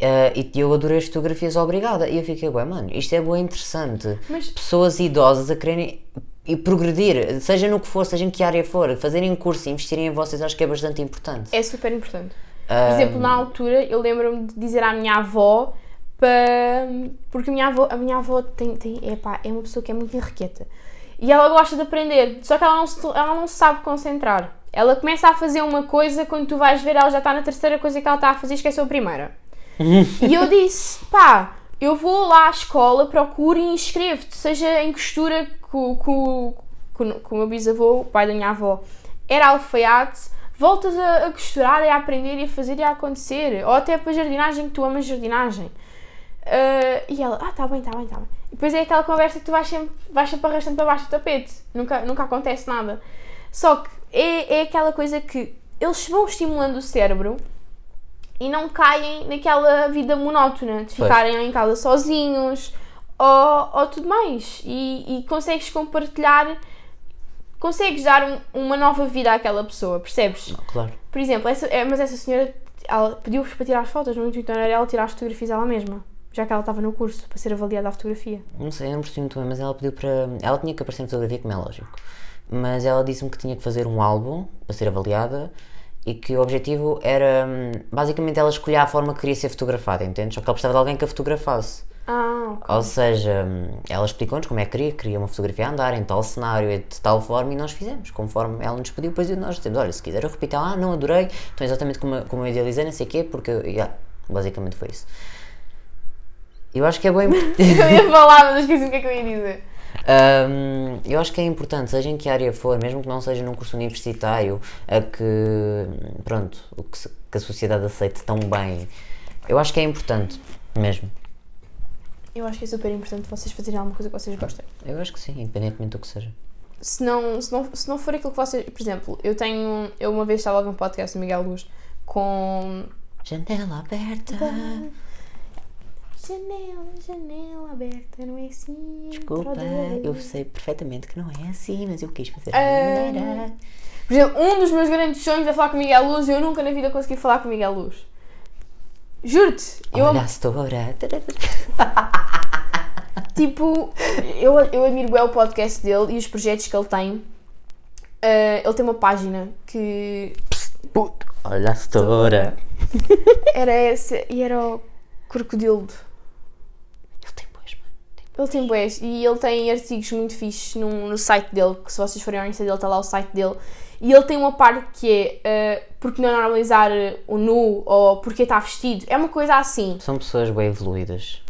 Ah, e eu adorei as fotografias, obrigada. E eu fiquei, ué, mano, isto é boa interessante. Mas- Pessoas idosas a quererem e progredir, seja no que for, seja em que área for, fazerem curso e investirem em vocês, acho que é bastante importante. É super importante. Por exemplo, na altura, eu lembro-me de dizer à minha avó para. Porque a minha avó, a minha avó tem, tem, epá, é uma pessoa que é muito enriqueta. E ela gosta de aprender, só que ela não, se, ela não se sabe concentrar. Ela começa a fazer uma coisa, quando tu vais ver, ela já está na terceira coisa que ela está a fazer e esqueceu a primeira. E eu disse: pá, eu vou lá à escola, procuro e inscrevo-te, seja em costura com, com, com, com o meu bisavô, o pai da minha avó, era alfaiate, voltas a, a costurar e a aprender e a fazer e a acontecer. Ou até para jardinagem, que tu amas jardinagem. Ah, e ela, ah, tá bem, tá bem, tá bem. E depois é aquela conversa que tu vais sempre, vais sempre arrastando para baixo do tapete. Nunca, nunca acontece nada. Só que é, é aquela coisa que eles vão estimulando o cérebro e não caem naquela vida monótona de Pois. ficarem em casa sozinhos ou, ou tudo mais. E, e consegues compartilhar, consegues dar um- uma nova vida àquela pessoa, percebes? Não, claro. Por exemplo, essa, é, mas essa senhora ela pediu-vos para tirar as fotos, no intuito era ela tirar as fotografias ela mesma, já que ela estava no curso para ser avaliada a fotografia. Não sei, eu não percebi muito bem, mas ela pediu para. Ela tinha que aparecer na fotografia, como é lógico. Mas ela disse-me que tinha que fazer um álbum para ser avaliada e que o objetivo era. hum, Basicamente, ela escolhia a forma que queria ser fotografada, entende? Só que ela precisava de alguém que a fotografasse. Ah, ok. Ou seja, hum, ela explicou-nos como é que queria, queria uma fotografia a andar em tal cenário e de tal forma e nós fizemos, conforme ela nos pediu. Depois nós dissemos: olha, se quiser eu repito, ah, não adorei, então exatamente como, como eu idealizei, não sei o quê, porque. yeah, basicamente foi isso. Eu acho que é bem. eu ia falar, mas esqueci o que é que eu ia dizer. Hum, eu acho que é importante, seja em que área for, mesmo que não seja num curso universitário, a que, pronto, que, que a sociedade aceite tão bem, eu acho que é importante, mesmo. Eu acho que é super importante vocês fazerem alguma coisa que vocês gostem. Eu acho que sim, independentemente do que seja. Se não, se não, se não for aquilo que vocês. Por exemplo, eu tenho. Eu uma vez estava a ouvir um podcast do Miguel Luz com. Janela aberta, Janela, janela aberta, não é assim. desculpa, eu sei perfeitamente que não é assim, mas eu quis fazer da minha maneira. Por exemplo, um dos meus grandes sonhos é falar com o Miguel Luz e eu nunca na vida consegui falar com o Miguel Luz. Juro-te, eu Olha a setora. tipo, eu, eu admiro bem o podcast dele e os projetos que ele tem. Ah, ele tem uma página que Puto, olha a setora. era essa e era o Crocodilo. Ele tem boas, mano. Tem- Ele tem boés e ele tem artigos muito fixes no, no site dele, que se vocês forem ao Insta dele, está lá o site dele. E ele tem uma parte que é uh, porque não normalizar o nu ou porque está vestido. É uma coisa assim. São pessoas bem evoluídas,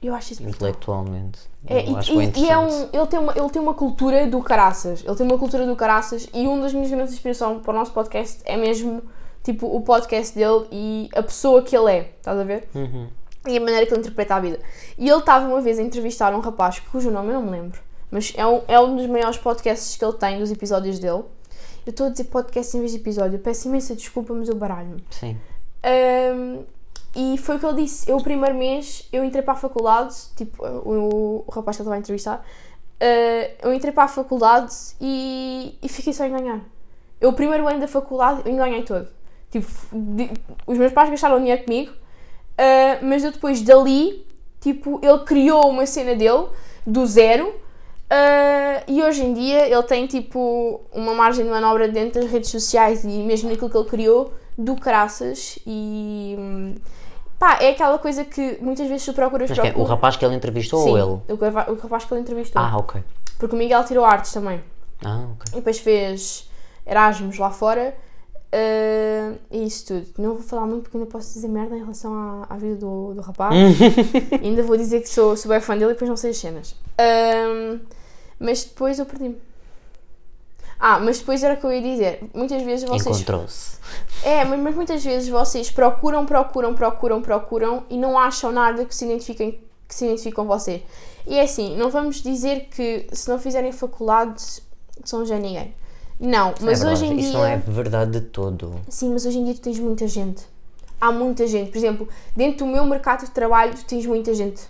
Eu acho isso intelectualmente. É, e, acho e- e é um, ele, tem uma, ele tem uma cultura do caraças. Ele tem uma cultura do caraças e uma das minhas grandes inspirações para o nosso podcast é mesmo tipo o podcast dele e a pessoa que ele é. Estás a ver? Uhum. E a maneira que ele interpreta a vida. E ele estava uma vez a entrevistar um rapaz cujo nome eu não me lembro, mas é um, é um dos maiores podcasts que ele tem, dos episódios dele. Eu estou a dizer podcast em vez de episódio, peço imensa desculpa, mas eu baralho-me. Sim. Um, e foi o que ele disse. Eu, o primeiro mês, eu entrei para a faculdade, tipo, o, o rapaz que ele estava a entrevistar, uh, eu entrei para a faculdade e, e fiquei só a ganhar. Eu, o primeiro ano da faculdade, eu enganhei todo. Tipo, de- os meus pais gastaram dinheiro comigo, uh, mas eu depois dali, tipo, ele criou uma cena dele, do zero, Uh, e hoje em dia ele tem tipo uma margem de manobra dentro das redes sociais e mesmo naquilo que ele criou do caraças e, Pá, é aquela coisa que muitas vezes tu procuras Mas quem? O procuras- rapaz que ele entrevistou Sim, ou ele? O, o rapaz que ele entrevistou. Ah, ok. Porque o Miguel tirou artes também. Ah, ok. E depois fez Erasmus lá fora. E isso tudo. Não vou falar muito porque ainda posso dizer merda em relação à, à vida do, do rapaz. Ainda vou dizer que sou, sou bem fã dele e depois não sei as cenas. Ahm, mas depois eu perdi-me. Ah, mas depois era o que eu ia dizer. Muitas vezes vocês. Encontrou-se. É, mas, mas muitas vezes vocês procuram, procuram, procuram, procuram e não acham nada que se identifiquem que se identifique com vocês. E é assim, não vamos dizer que se não fizerem faculdade são já ninguém. Não, mas é hoje em Isso dia. não é verdade de todo. Sim, mas hoje em dia tu tens muita gente. Há muita gente. Por exemplo, dentro do meu mercado de trabalho tu tens muita gente.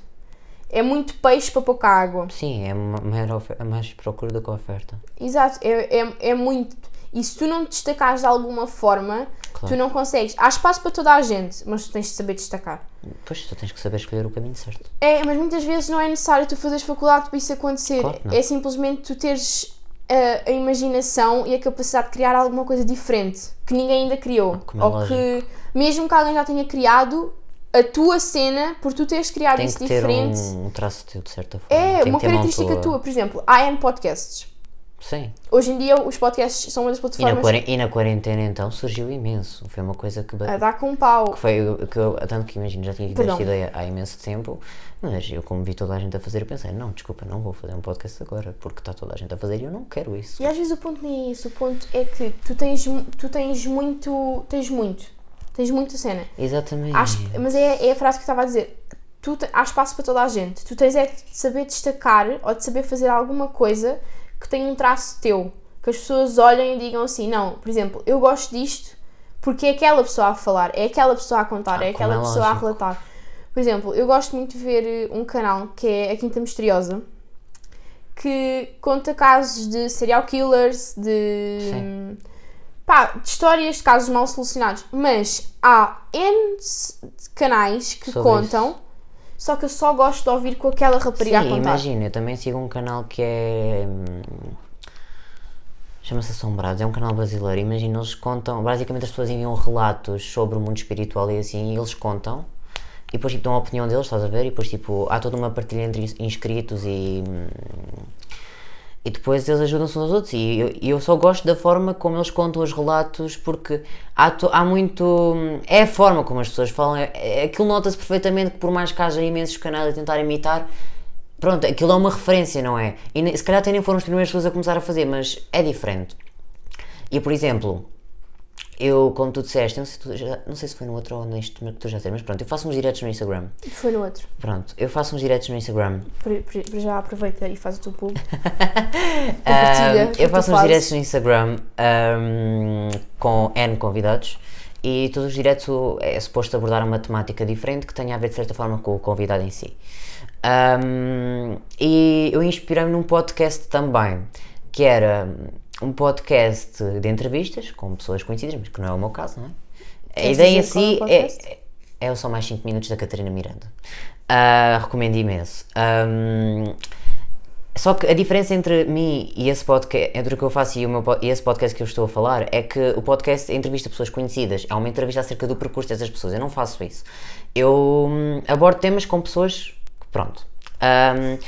É muito peixe para pouca água. Sim, é ma- maior mais procura do que oferta. Exato, é, é, é muito. E se tu não te destacares de alguma forma, Claro. tu não consegues. Há espaço para toda a gente, mas tu tens de saber destacar. Pois, tu tens que saber escolher o caminho certo. É, mas muitas vezes não é necessário tu fazeres faculdade para isso acontecer. Claro é simplesmente tu teres a, a imaginação e a capacidade de criar alguma coisa diferente que ninguém ainda criou. Como é Ou que, mesmo que alguém já tenha criado, a tua cena, por tu teres criado Tem isso que ter diferente, um, um traço teu, de certa forma. é Tem uma ter característica tua. Por exemplo, há N podcasts. Sim. Hoje em dia os podcasts são uma das plataformas e na quarentena então surgiu imenso. Foi uma coisa que, a dar com um pau. que foi que eu, tanto que imagino, já tinha tido esta ideia há imenso tempo, mas eu como vi toda a gente a fazer, eu pensei, não, desculpa, não vou fazer um podcast agora, porque está toda a gente a fazer e eu não quero isso. E às vezes o ponto nem é isso, o ponto é que tu tens, tu tens muito. tens muito. Tens muita cena. Exatamente. Há mas é, é a frase que eu estava a dizer. Tu há espaço para toda a gente. Tu tens é de saber destacar ou de saber fazer alguma coisa que tenha um traço teu. Que as pessoas olhem e digam assim: não, por exemplo, eu gosto disto porque é aquela pessoa a falar, é aquela pessoa a contar, Ah, é aquela é pessoa a relatar. Por exemplo, eu gosto muito de ver eh, um canal que é a Quinta Misteriosa que conta casos de serial killers, de. Sim. Pá, de histórias de casos mal solucionados. Mas há N canais que Sobre contam, só que eu só gosto de ouvir com aquela rapariga a Sim, contar. imagina, eu também sigo um canal que é. hum, Chama-se Assombrados, é um canal brasileiro. Imagina, eles contam. Basicamente, as pessoas enviam relatos sobre o mundo espiritual e assim, e eles contam. E depois, tipo, dão a opinião deles, estás a ver? E depois, tipo, há toda uma partilha entre ins- inscritos e. E depois eles ajudam-se uns aos outros. E eu, eu só gosto da forma como eles contam os relatos, porque há, to- há muito. É a forma como as pessoas falam. É, é- aquilo nota-se perfeitamente que, por mais que haja imensos canais a tentar imitar, pronto, aquilo é uma referência, não é? E se calhar até nem foram as primeiras pessoas a começar a fazer, mas é diferente. E por exemplo, eu, como tu disseste, não sei, se tu já- não sei se foi no outro ou neste que tu já disseste, mas pronto, eu faço uns diretos no Instagram. Foi no outro. Pronto, eu faço uns diretos no Instagram. Por- por- já aproveita e faz o teu público. Ahm, Compartilha que eu faço uns diretos no Instagram ahm, com N convidados e todos os diretos é suposto abordar uma temática diferente que tenha a ver de certa forma com o convidado em si. Ahm, e eu inspirei-me num podcast também, que era um podcast de entrevistas com pessoas conhecidas, mas que não é o meu caso, não é? A Queres ideia em é si podcast? é, é o Só Mais 5 Minutos da Catarina Miranda. Ah, recomendo imenso. Ahm, só que a diferença entre mim e esse podcast, entre o que eu faço e, o meu, e esse podcast que eu estou a falar, é que o podcast entrevista pessoas conhecidas, é uma entrevista acerca do percurso dessas pessoas. Eu não faço isso. Eu hum, abordo temas com pessoas pronto. Hum,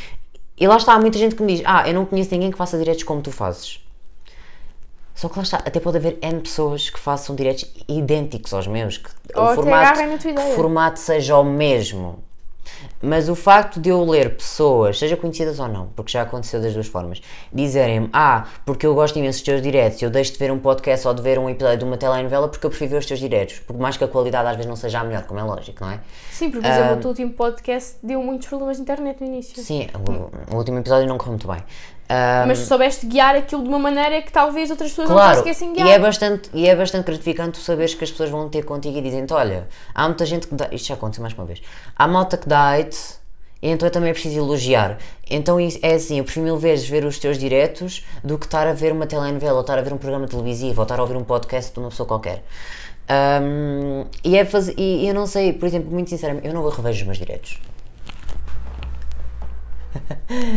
e lá está, há muita gente que me diz: Ah, eu não conheço ninguém que faça diretos como tu fazes. Só que lá está, até pode haver N pessoas que façam diretos idênticos aos meus, que Ou na tua que o formato seja o mesmo. Mas o facto de eu ler pessoas, seja conhecidas ou não, porque já aconteceu das duas formas, dizerem-me, ah, porque eu gosto imenso dos teus diretos, eu deixo de ver um podcast ou de ver um episódio de uma telenovela porque eu prefiro ver os teus diretos, por mais que a qualidade às vezes não seja a melhor, como é lógico, não é? Sim, porque, por exemplo, o teu último podcast deu muitos problemas de internet no início. Sim, o, o último episódio não correu muito bem. Ah, Mas soubeste guiar aquilo de uma maneira que talvez outras pessoas não Claro, conseguissem guiar. e é, bastante, e é bastante gratificante tu saberes que as pessoas vão ter contigo e dizem-te: Olha, há muita gente que dá. Isto já aconteceu mais uma vez. Há malta que dá hate, e então eu também é preciso elogiar. Então é assim: eu prefiro mil vezes ver os teus diretos do que estar a ver uma telenovela, ou estar a ver um programa televisivo, ou estar a ouvir um podcast de uma pessoa qualquer. Ahm, e, é fazer, e, e eu não sei, por exemplo, muito sinceramente, eu não revejo os meus diretos.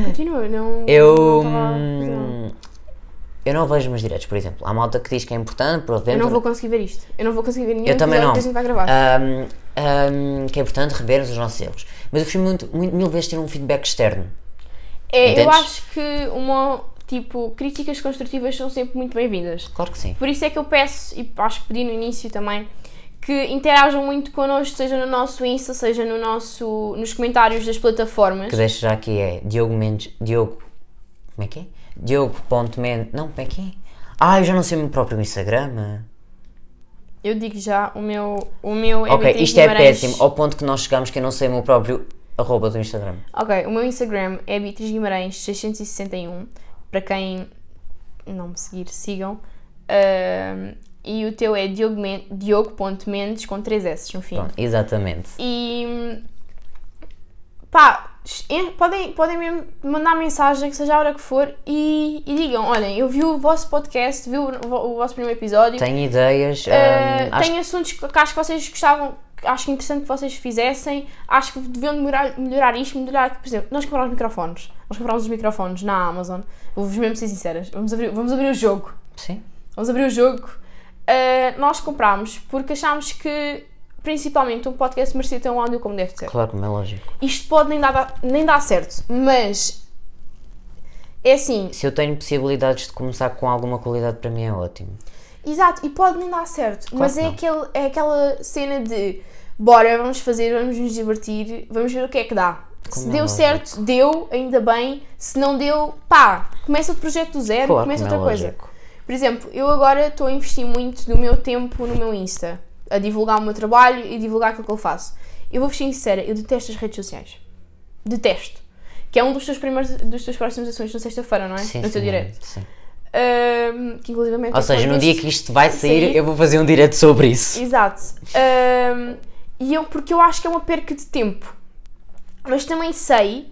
Continua, não. Eu. não eu não vejo meus diretos, por exemplo. Há malta que diz que é importante, por Eu não vou conseguir ver isto. Eu não vou conseguir ver nenhum Eu também não. que a gente vai gravar. Ahm, ahm, que é importante revermos os nossos erros. Mas eu prefiro muito, muito, mil vezes ter um feedback externo. é, eu entendes? acho que uma, tipo, críticas construtivas são sempre muito bem-vindas. Claro que sim. Por isso é que eu peço, e acho que pedi no início também, que interajam muito connosco, seja no nosso Insta, seja no nosso, nos comentários das plataformas. Que deixo já aqui é Diogo Mendes. Diogo. Como é que é? Diogo.mendes. Não, como é que é? Ah, eu já não sei o meu próprio Instagram. Eu digo já, o meu, o meu é ok, Beatriz isto é Guimarães. péssimo. Ao ponto que nós chegamos que eu não sei o meu próprio arroba do Instagram. Ok, o meu Instagram é Beatriz Guimarães 661. Para quem não me seguir, sigam. Ahm, e o teu é Diogo Men- Diogo.mendes com 3 S no fim. Pronto, exatamente. E pá, podem, podem mesmo mandar mensagem, que seja a hora que for, e, e digam: olhem, eu vi o vosso podcast, vi o, o vosso primeiro episódio. Tenho ideias. Uh, ahm, acho tem assuntos que, acho que vocês gostavam, acho que interessante que vocês fizessem. Acho que deviam melhorar, melhorar isto, melhorar. Por exemplo, nós comprámos microfones. Nós comprámos os microfones na Amazon. Vou-vos mesmo ser sinceras. Vamos abrir, vamos abrir o jogo. Sim. Vamos abrir o jogo. Uh, nós comprámos porque achámos que, principalmente, um podcast merecia ter um áudio como deve ser. Claro, como é lógico. Isto pode nem dar, nem dar certo, mas é assim, Se eu tenho possibilidades de começar com alguma qualidade, para mim é ótimo. Exato, e pode nem dar certo, mas que é, aquele, é aquela cena de bora, vamos fazer, vamos nos divertir, vamos ver o que é que dá. Como se é deu lógico. certo, deu, ainda bem. Se não deu, pá, começa outro projeto do zero, Claro, começa é outra coisa. lógico. Por exemplo, eu agora estou a investir muito do meu tempo no meu Insta, a divulgar o meu trabalho e divulgar aquilo que eu faço. Eu vou ser sincera, eu detesto as redes sociais. Detesto. Que é um dos teus primeiros, dos teus próximos ações na sexta-feira, não é? Sim, no teu sim, direto. sim. Ahm, que inclusivamente Ou seja, no dia que isto vai sair, sair- eu vou fazer um direto sobre isso. Exato. Ahm, e eu, porque eu acho que é uma perca de tempo. Mas também sei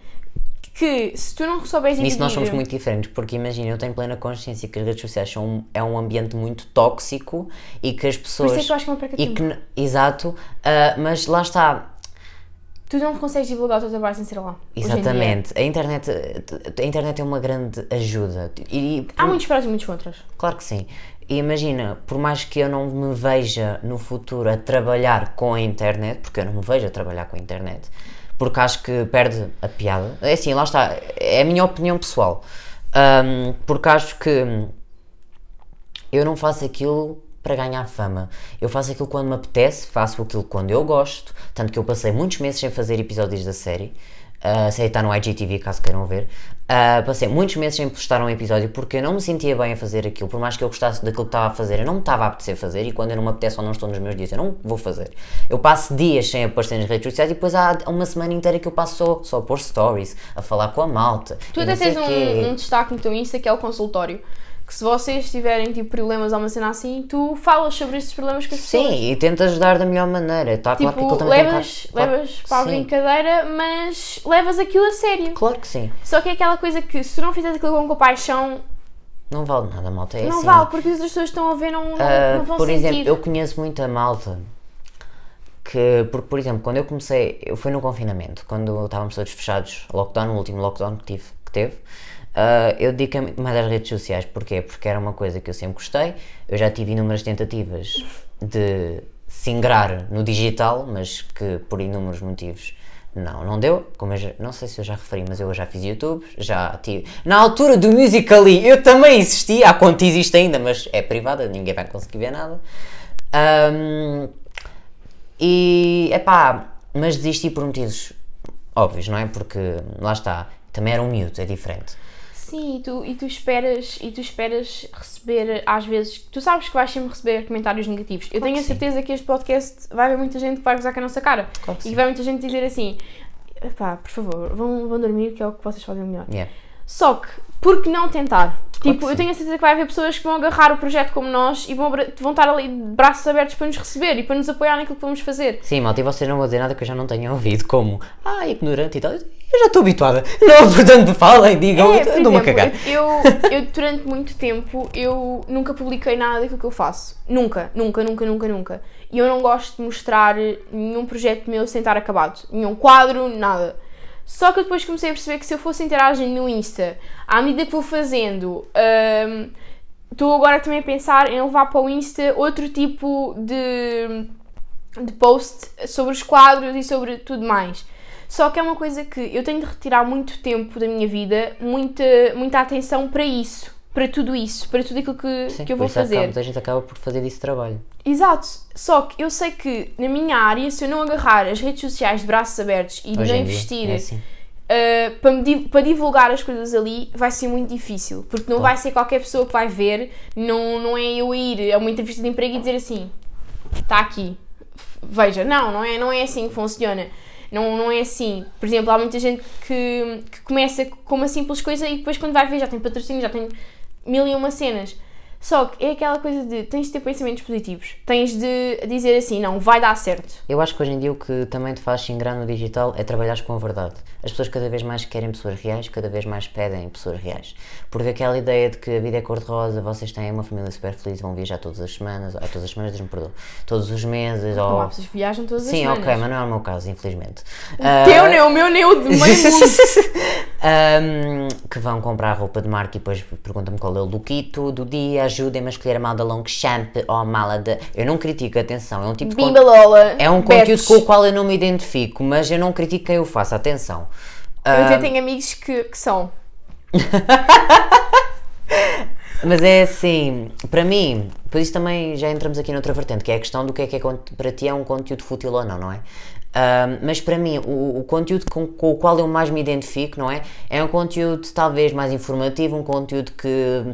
que se tu não souberes Nisso nós dividir- somos muito diferentes, porque imagina, eu tenho plena consciência que as redes sociais são é um ambiente muito tóxico e que as Por pessoas. isso é que eu acho que é uma e que, exato, ah, mas lá está, Tu não consegues divulgar o teu trabalho sem ser lá. exatamente. A internet, a internet é uma grande ajuda. E, Há muitos prós e muitos contras. Claro que sim. E imagina, por mais que eu não me veja no futuro a trabalhar com a internet, porque eu não me vejo a trabalhar com a internet, porque acho que perde a piada. É assim, lá está, é a minha opinião pessoal. Ahm, porque acho que eu não faço aquilo para ganhar fama. Eu faço aquilo quando me apetece, faço aquilo quando eu gosto. Tanto que eu passei muitos meses sem fazer episódios da série. A série está no IGTV, caso queiram ver. Ah, passei muitos meses sem postar um episódio porque eu não me sentia bem a fazer aquilo. Por mais que eu gostasse daquilo que estava a fazer, eu não me estava a apetecer fazer. E quando eu não me apetece ou não estou nos meus dias, eu não vou fazer. Eu passo dias sem aparecer nas redes sociais e depois há uma semana inteira que eu passo só, só a pôr stories, a falar com a malta. Tu até sei tens um, um destaque no teu Insta que é o consultório. Que se vocês tiverem tipo, problemas ou uma cena assim, tu falas sobre esses problemas com as pessoas. Sim, e tento ajudar da melhor maneira. Está claro que Tipo, levas, tem claro- levas para a sim, brincadeira, mas levas aquilo a sério. Claro que sim. Só que é aquela coisa que se tu não fizeres aquilo com compaixão, Não vale nada, malta. É não assim. vale, porque as outras pessoas estão a ver, não, não, Ah, não vão por sentir. exemplo, eu conheço muita malta que, porque, por exemplo, quando eu comecei, eu fui no confinamento, quando estávamos todos fechados, lockdown, o último lockdown que, tive, que teve, ah, eu dediquei-me mais às redes sociais. Porquê? Porque era uma coisa que eu sempre gostei, eu já tive inúmeras tentativas de se no digital, mas que por inúmeros motivos não, não deu. Como já- não sei se eu já referi, mas eu já fiz YouTube, já tive. Na altura do Musical.ly eu também existi, a conta existe ainda, mas é privada, ninguém vai conseguir ver nada. Ahm, e é pá, mas desisti por motivos óbvios, não é? Porque lá está, também era um miúdo, é diferente. Sim, e tu, e tu esperas e tu esperas receber às vezes, tu sabes que vais sempre receber comentários negativos. Eu tenho a que sim. certeza que este podcast vai haver muita gente que vai gozar com a nossa cara. Claro e vai muita gente dizer assim: pá, por favor, vão, vão dormir, que é o que vocês fazem melhor. Yeah. Só que, por que não tentar? Claro tipo, eu tenho a certeza que vai haver pessoas que vão agarrar o projeto como nós e vão, vão estar ali de braços abertos para nos receber e para nos apoiar naquilo que vamos fazer. Sim, malta, e vocês não vão dizer nada que eu já não tenha ouvido, como ah, ignorante e tal. Eu já estou habituada. Não, portanto, falem, digam, É, estou-me a cagar. eu, eu durante muito tempo eu nunca publiquei nada daquilo que eu faço. Nunca, nunca, nunca, nunca, nunca. E eu não gosto de mostrar nenhum projeto meu sem estar acabado. Nenhum quadro, nada. Só que eu depois comecei a perceber que se eu fosse interagir no Insta, à medida que vou fazendo, hum, estou agora também a pensar em levar para o Insta outro tipo de, de post sobre os quadros e sobre tudo mais. Só que é uma coisa que eu tenho de retirar muito tempo da minha vida, muita, muita atenção para isso, para tudo isso, para tudo aquilo que, Sim, que eu vou é fazer. acaba- muita gente acaba por fazer disso trabalho. Exato, só que eu sei que na minha área, se eu não agarrar as redes sociais de braços abertos e Hoje não investir é assim. uh, para, me para divulgar as coisas ali, vai ser muito difícil, porque não vai ser qualquer pessoa que vai ver, não, não é eu ir a uma entrevista de emprego e dizer assim: está aqui, veja. Não, não é, não é assim que funciona. Não, não é assim. Por exemplo, há muita gente que, que começa com uma simples coisa e depois, quando vai ver, já tem patrocínio, já tem mil e uma cenas. Só que é aquela coisa de tens de ter pensamentos positivos. Tens de dizer assim: não, vai dar certo. Eu acho que hoje em dia o que também te faz se ingrar no digital é trabalhares com a verdade. As pessoas cada vez mais querem pessoas reais, cada vez mais pedem pessoas reais. Porque aquela ideia de que a vida é cor-de-rosa, vocês têm uma família super feliz, vão viajar todas as semanas, ah, todas as semanas, Deus me perdoa, todos os meses, Não há ou... pessoas que viajam todas as Sim, semanas. ok, mas não é o meu caso, infelizmente. O teu nem, o meu nem o de meio mundo. Ahm, que vão comprar roupa de marca e depois perguntam-me qual é o lookito do dia, ajudem-me a escolher a mala da Longchamp ou a mala de... Eu não critico, atenção, é um tipo de... Bimba Lola. É um conteúdo com o qual eu não me identifico, mas eu não critico quem o faça, atenção. Eu até tenho amigos que, que são. mas é assim, para mim, por isso também já entramos aqui noutra vertente, que é a questão do que é que é, para ti é um conteúdo fútil ou não, não é? Ah, mas para mim, o, o conteúdo com, com o qual eu mais me identifico, não é? É um conteúdo talvez mais informativo, um conteúdo que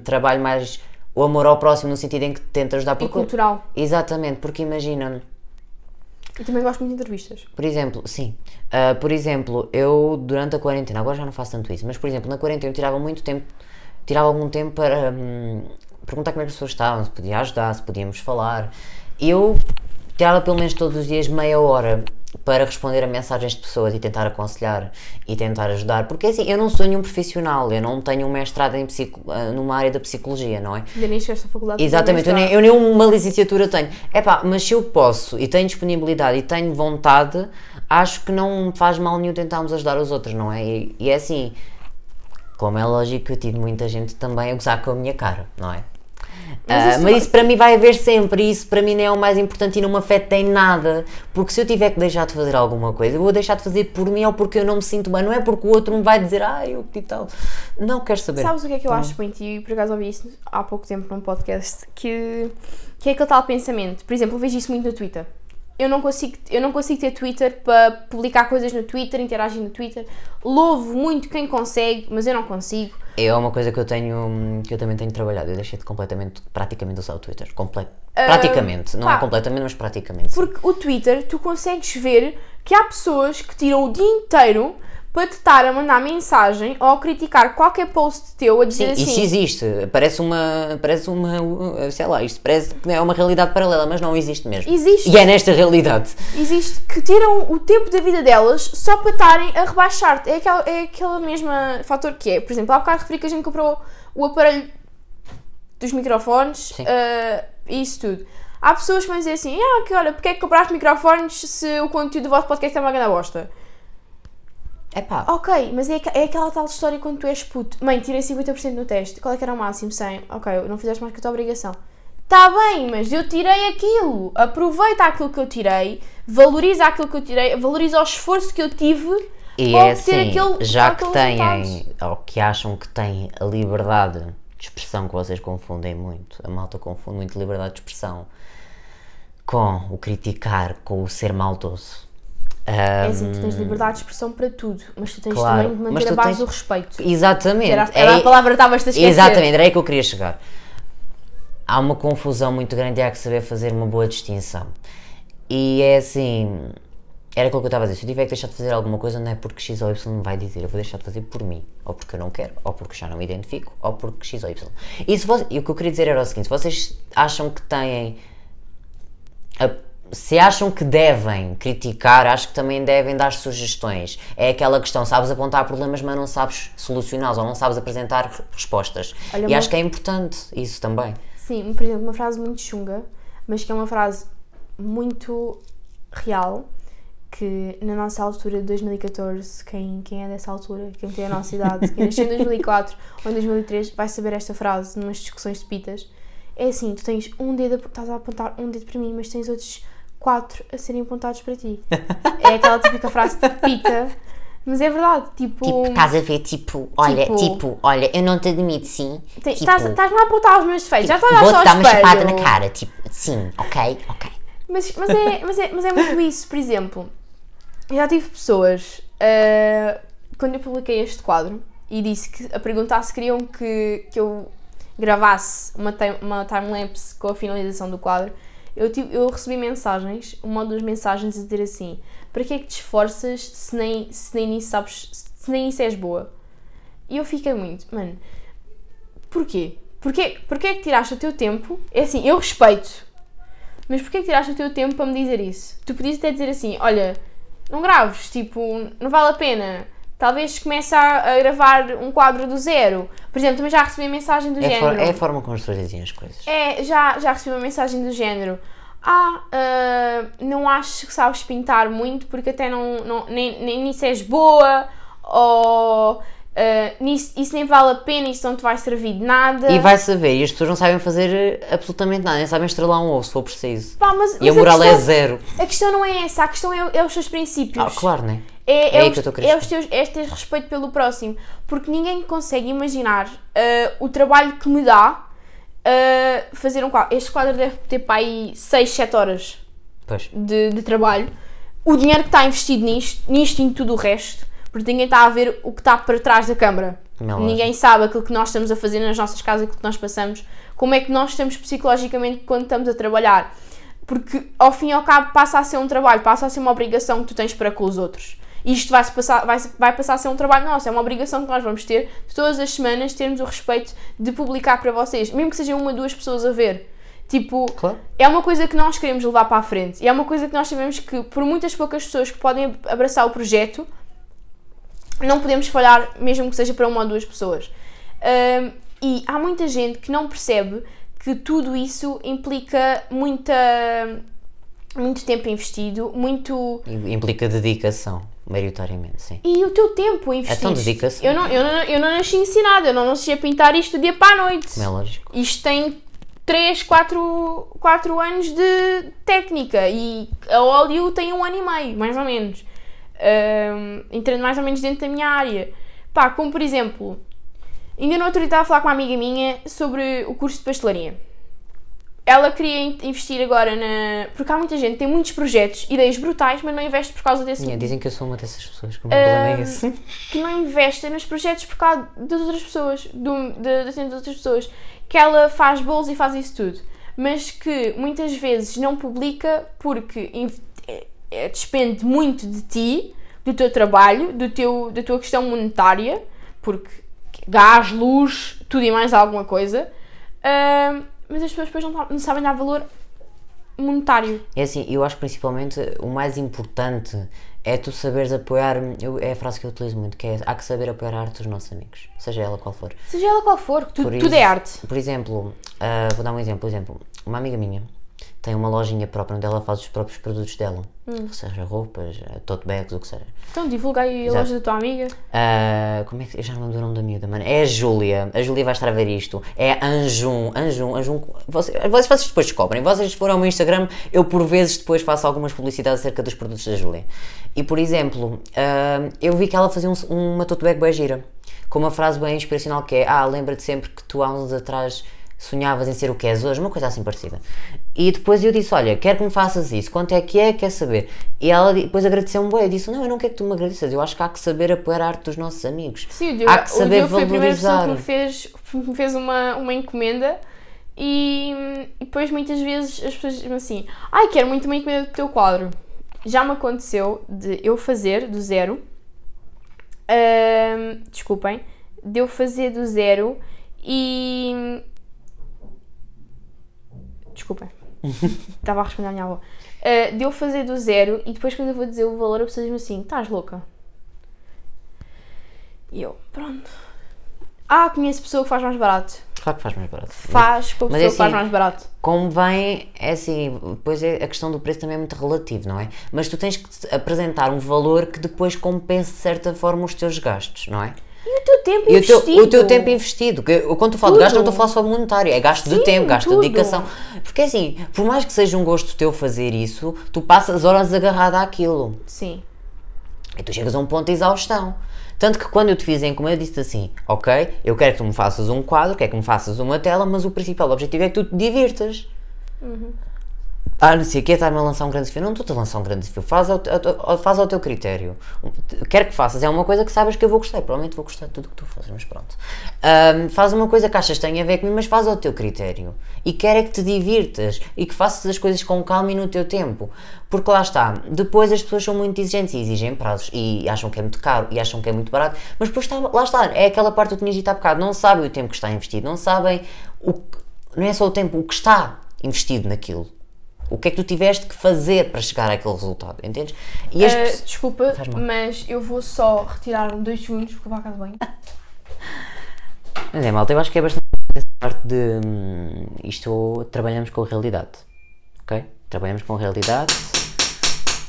trabalhe mais o amor ao próximo no sentido em que tenta ajudar E porque- cultural. Exatamente, porque imagina, Eu também gosto muito de entrevistas. Por exemplo, sim. Ah, por exemplo, eu durante a quarentena, agora já não faço tanto isso, mas por exemplo, na quarentena eu tirava muito tempo, tirava algum tempo para hum, perguntar como é que as pessoas estavam, se podia ajudar, se podíamos falar. Eu tirava pelo menos todos os dias meia hora para responder a mensagens de pessoas e tentar aconselhar e tentar ajudar, porque assim, eu não sou nenhum profissional, eu não tenho um mestrado em psico, ah, numa área da psicologia, não é? Ainda nem à faculdade. Exatamente, eu nem, eu nem uma licenciatura tenho. É pá, mas se eu posso e tenho disponibilidade e tenho vontade, acho que não faz mal nenhum tentarmos ajudar os outros, não é? E, e é assim, como é lógico, eu tive muita gente também a gozar com a minha cara, não é? Mas isso- mas isso para mim vai haver sempre, e isso para mim não é o mais importante e não me afeta em nada. Porque se eu tiver que deixar de fazer alguma coisa, eu vou deixar de fazer por mim ou porque eu não me sinto bem, não é porque o outro me vai dizer, ah, eu e tal. Não quero saber. Sabes o que é que eu acho muito? E por acaso ouvi isso há pouco tempo num podcast que, que é aquele tal pensamento. Por exemplo, eu vejo isso muito no Twitter. Eu não, consigo, eu não consigo ter Twitter para publicar coisas no Twitter, interagir no Twitter. Louvo muito quem consegue, mas eu não consigo. É uma coisa que eu tenho, que eu também tenho trabalhado. Eu deixei de completamente, praticamente usar o Twitter. Comple Ah, praticamente, não pá. é completamente, mas praticamente. sim. Porque o Twitter, tu consegues ver que há pessoas que tiram o dia inteiro para te estar a mandar mensagem ou a criticar qualquer post teu a dizer Sim, assim. isso existe. Parece uma, parece uma, uh, sei lá, isto parece que é uma realidade paralela, mas não existe mesmo. Existe. E é nesta realidade. Existe que tiram o tempo da vida delas só para estarem a rebaixar-te. É aquela, é aquela mesma fator que é. Por exemplo, há bocado referi que a gente comprou o aparelho dos microfones e isso tudo. Há pessoas que vão dizer assim: ah, que olha, porque é que compraste microfones se o conteúdo do vosso podcast é uma grande bosta? É Ok, mas é, é aquela tal história quando tu és puto. Mãe, tirei 50% no teste. Qual é que era o máximo? 100. Ok, não fizeste mais que a tua obrigação. Tá bem, mas eu tirei aquilo. Aproveita aquilo que eu tirei, valoriza aquilo que eu tirei, valoriza o esforço que eu tive E para é assim, aquele, já que têm, resultado. ou que acham que têm a liberdade de expressão que vocês confundem muito, a malta confunde muito liberdade de expressão com o criticar, com o ser maldoso. É assim, tu tens liberdade de expressão para tudo, mas tu tens Claro, também de manter a base tens- do respeito. Exatamente. Era, era é- a palavra que estavas a esquecer. Exatamente, era aí que eu queria chegar. Há uma confusão muito grande e há que saber fazer uma boa distinção. E é assim, era aquilo que eu estava a dizer. Se eu tiver que deixar de fazer alguma coisa, não é porque X ou Y me vai dizer, eu vou deixar de fazer por mim, ou porque eu não quero, ou porque já não me identifico, ou porque X ou Y. E, se vo- e o que eu queria dizer era o seguinte: se vocês acham que têm. a- se acham que devem criticar, acho que também devem dar sugestões. É aquela questão, sabes apontar problemas, mas não sabes solucioná-los, ou não sabes apresentar re- respostas. Olha, e acho que é importante isso também. Sim, por exemplo, uma frase muito chunga, mas que é uma frase muito real, que na nossa altura de 2014, quem, quem é dessa altura, quem tem a nossa idade, quem nasceu em 2004 ou em 2003, vai saber esta frase numas discussões de pitas. É assim, tu tens um dedo, estás a apontar um dedo para mim, mas tens outros quatro a serem apontados para ti. É aquela típica frase de pita, mas é verdade, tipo... Tipo, estás a ver, tipo, olha, Tipo- tipo, olha, eu não te admito, sim. tem- tipo, Estás estás-me a apontar os meus defeitos, já estou a Vou-te dar uma chapada na cara, tipo, sim, ok, ok. Mas, mas, é, mas, é, mas é muito isso, por exemplo, eu já tive pessoas, ah, quando eu publiquei este quadro e disse que a perguntar se queriam que, que eu gravasse uma, time- uma timelapse com a finalização do quadro, eu, tive, eu recebi mensagens, uma ou duas mensagens a dizer assim: para que é que te esforças se nem, se nem nisso sabes, se nem isso és boa? E eu fiquei muito, mano, porquê? Porquê, porquê é que tiraste o teu tempo? É assim, eu respeito, mas porquê que tiraste o teu tempo para me dizer isso? Tu podias até dizer assim, olha, não graves, tipo, não vale a pena. Talvez comece a, a gravar um quadro do zero. Por exemplo, também já recebi a mensagem do É, a género. for- é a forma como as pessoas dizem as coisas. É, já, já recebi uma mensagem do género. Ah, ah, não acho que sabes pintar muito porque até não, não nem, nem nisso és boa ou ah, nisso, isso nem vale a pena, isso não te vai servir de nada. E vai saber, e as pessoas não sabem fazer absolutamente nada, nem sabem estrelar um ovo se for preciso. Pá, mas, E a mas moral é questão, zero. a questão não é essa, a questão é, é os seus princípios. Ah, claro, né? É, É é, aí os, é os teus, é teres respeito pelo próximo. Porque ninguém consegue imaginar ah, o trabalho que me dá ah, fazer um quadro. Este quadro deve ter para aí 6, 7 horas de, de trabalho. O dinheiro que está investido nisto, nisto e em tudo o resto, porque ninguém está a ver o que está para trás da câmara. É lógico. Ninguém sabe aquilo que nós estamos a fazer nas nossas casas, aquilo que nós passamos, como é que nós estamos psicologicamente quando estamos a trabalhar. Porque ao fim e ao cabo passa a ser um trabalho, passa a ser uma obrigação que tu tens para com os outros. E isto vai, passar, vai, vai passar a ser um trabalho nosso, é uma obrigação que nós vamos ter de todas as semanas termos o respeito de publicar para vocês, mesmo que sejam uma, duas pessoas a ver. Tipo, Claro. é uma coisa que nós queremos levar para a frente e é uma coisa que nós sabemos que por muitas poucas pessoas que podem abraçar o projeto não podemos falhar mesmo que seja para uma ou duas pessoas Ahm, e há muita gente que não percebe que tudo isso implica muita muito tempo investido muito Implica dedicação, maioritariamente, sim. e o teu tempo investido Então dedica-se. eu não, eu, não, eu não nasci ensinada eu não nasci a pintar isto do dia para a noite Como é lógico. isto tem 3, 4, 4 anos de técnica e a óleo tem um ano e meio, mais ou menos. Ahm, entrando mais ou menos dentro da minha área. Pá, como por exemplo, ainda no outro dia estava a falar com uma amiga minha sobre o curso de pastelaria. Ela queria in- investir agora na. Porque há muita gente tem muitos projetos, ideias brutais, mas não investe por causa desse. Yeah, dizem que eu sou uma dessas pessoas, que o meu problema é esse. que não investem nos projetos por causa das outras pessoas, do, de, das outras pessoas, que ela faz bolos e faz isso tudo, mas que muitas vezes não publica porque é- despende muito de ti, do teu trabalho, do teu, da tua questão monetária, porque gás, luz, tudo e mais alguma coisa, mas as pessoas depois não, não sabem dar valor monetário. É assim, eu acho que principalmente o mais importante é tu saberes apoiar. eu- é a frase que eu utilizo muito, que é há que saber apoiar a arte dos nossos amigos, seja ela qual for. Seja ela qual for, tu- tudo isso- é arte. Por exemplo, ah, vou dar um exemplo, por exemplo, uma amiga minha tem uma lojinha própria onde ela faz os próprios produtos dela, Hum. seja roupas, ah, tote bags, o que seja. Então divulga aí a loja da tua amiga. Ah, como é que eu já não lembro do nome da miúda, mano? É a Júlia. A Júlia vai estar a ver isto. É Anjum. Anjum, Anjum. Vocês, vocês, depois descobrem. Vocês foram ao meu Instagram, eu por vezes depois faço algumas publicidades acerca dos produtos da Júlia. E por exemplo, ah, eu vi que ela fazia um- uma tote bag bem gira. Com uma frase bem inspiracional que é: Ah, lembra-te sempre que tu há uns atrás sonhavas em ser o que és hoje, uma coisa assim parecida. E depois eu disse: Olha, quero que me faças isso, quanto é que é, quer saber? E ela depois agradeceu-me bem. Eu disse: Não, eu não quero que tu me agradeças, eu acho que há que saber apoiar a arte dos nossos amigos. Sim, o Diogo, há que o saber Diogo foi a primeira pessoa valorizar. que me fez, que me fez uma, uma encomenda e, e depois muitas vezes as pessoas dizem assim ai, quero muito uma encomenda do teu quadro. Já me aconteceu de eu fazer do zero, desculpem, de eu fazer do zero e... Desculpem, estava a responder à minha avó. Ah, de eu fazer do zero e depois quando eu vou dizer o valor a pessoa diz-me assim, estás louca? E eu, pronto. Ah, conheço pessoa que faz mais barato. Claro que faz mais barato. Faz com a Mas pessoa é que faz assim, mais barato. Convém, é assim, depois é, a questão do preço também é muito relativo, não é? Mas tu tens que apresentar um valor que depois compense de certa forma os teus gastos, não é? E o teu tempo E o teu, investido? o teu tempo investido. Que, eu- quando tu falo de gasto, não estou a falar só de monetário, é gasto de Sim, tempo, gasto tudo. de dedicação. Porque assim, por mais que seja um gosto teu fazer isso, tu passas horas agarrada àquilo. Sim. E tu chegas a um ponto de exaustão. Tanto que quando eu te fiz a encomenda, eu disse assim: Ok, eu quero que tu me faças um quadro, quero que me faças uma tela, mas o principal objetivo é que tu te divirtas. Ah, não sei o que, está-me a lançar um grande desafio. Não estou-te a lançar um grande desafio, faz ao, faz ao teu critério. Quero que faças, é uma coisa que sabes que eu vou gostar. Provavelmente vou gostar de tudo o que tu fazes, mas pronto. Ahm, faz uma coisa que achas que tem a ver comigo, mas faz ao teu critério. E quero é que te divirtas e que faças as coisas com calma e no teu tempo. Porque lá está, depois as pessoas são muito exigentes e exigem prazos e acham que é muito caro e acham que é muito barato, mas depois está, lá está, é aquela parte que tu tinhas dito há bocado, não sabem o tempo que está investido, não sabem o que, não é só o tempo, o que está investido naquilo. O que é que tu tiveste que fazer para chegar àquele resultado, entendes? E as Eh, pessoas- desculpa, mas eu vou só retirar-me dois segundos porque eu vou à casa bem. Mas é, malta, eu acho que é bastante essa parte de hum, isto trabalhamos com a realidade, ok? Trabalhamos com a realidade,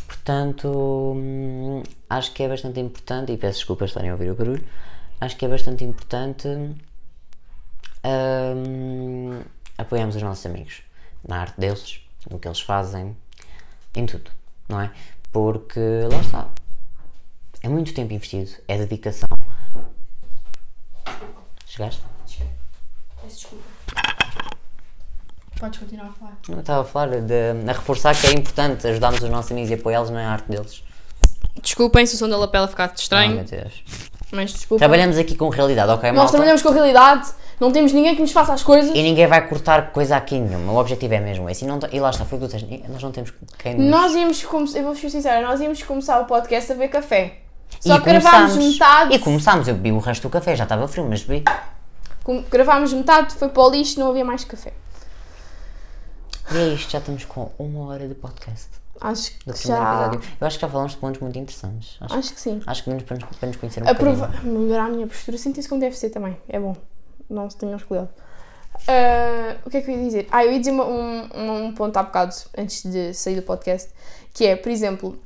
portanto, hum, acho que é bastante importante, e peço desculpas por estarem a ouvir o barulho, acho que é bastante importante hum, apoiarmos os nossos amigos na arte deles, no que eles fazem, em tudo, não é? Porque lá está, é muito tempo investido, é dedicação. Chegaste? Peço desculpa. Podes continuar a falar. Eu estava a falar de, a reforçar que é importante ajudarmos os nossos amigos e apoiá-los na arte deles. Desculpem se o som da lapela ficar Oh, estranho, meu Deus. mas desculpa. Trabalhamos aqui com realidade, ok, Nós malta? trabalhamos com realidade, não temos ninguém que nos faça as coisas. E ninguém vai cortar coisa aqui nenhuma. O objetivo é mesmo esse. E, não, e lá está, foi o que tu tens. Nós não temos quem nos... Nós íamos começar, eu vou ser sincera, nós íamos começar o podcast a ver café. Só e gravámos metade. E começámos, eu bebi o resto do café, já estava frio, mas bebi. Com- Gravámos metade, foi para o lixo, não havia mais café. E é isto, já estamos com uma hora de podcast. Acho Do que primeiro já. episódio. Eu acho que já falamos de pontos muito interessantes. Acho, Acho que sim. acho que menos para nos, para nos conhecer um Aprova... bocadinho. Melhorar a minha postura, sinto isso como deve ser também. É bom. Não se tenham cuidado. Ah, o que é que eu ia dizer? Ah, eu ia dizer uma- um, um ponto há bocado, antes de sair do podcast, que é, por exemplo,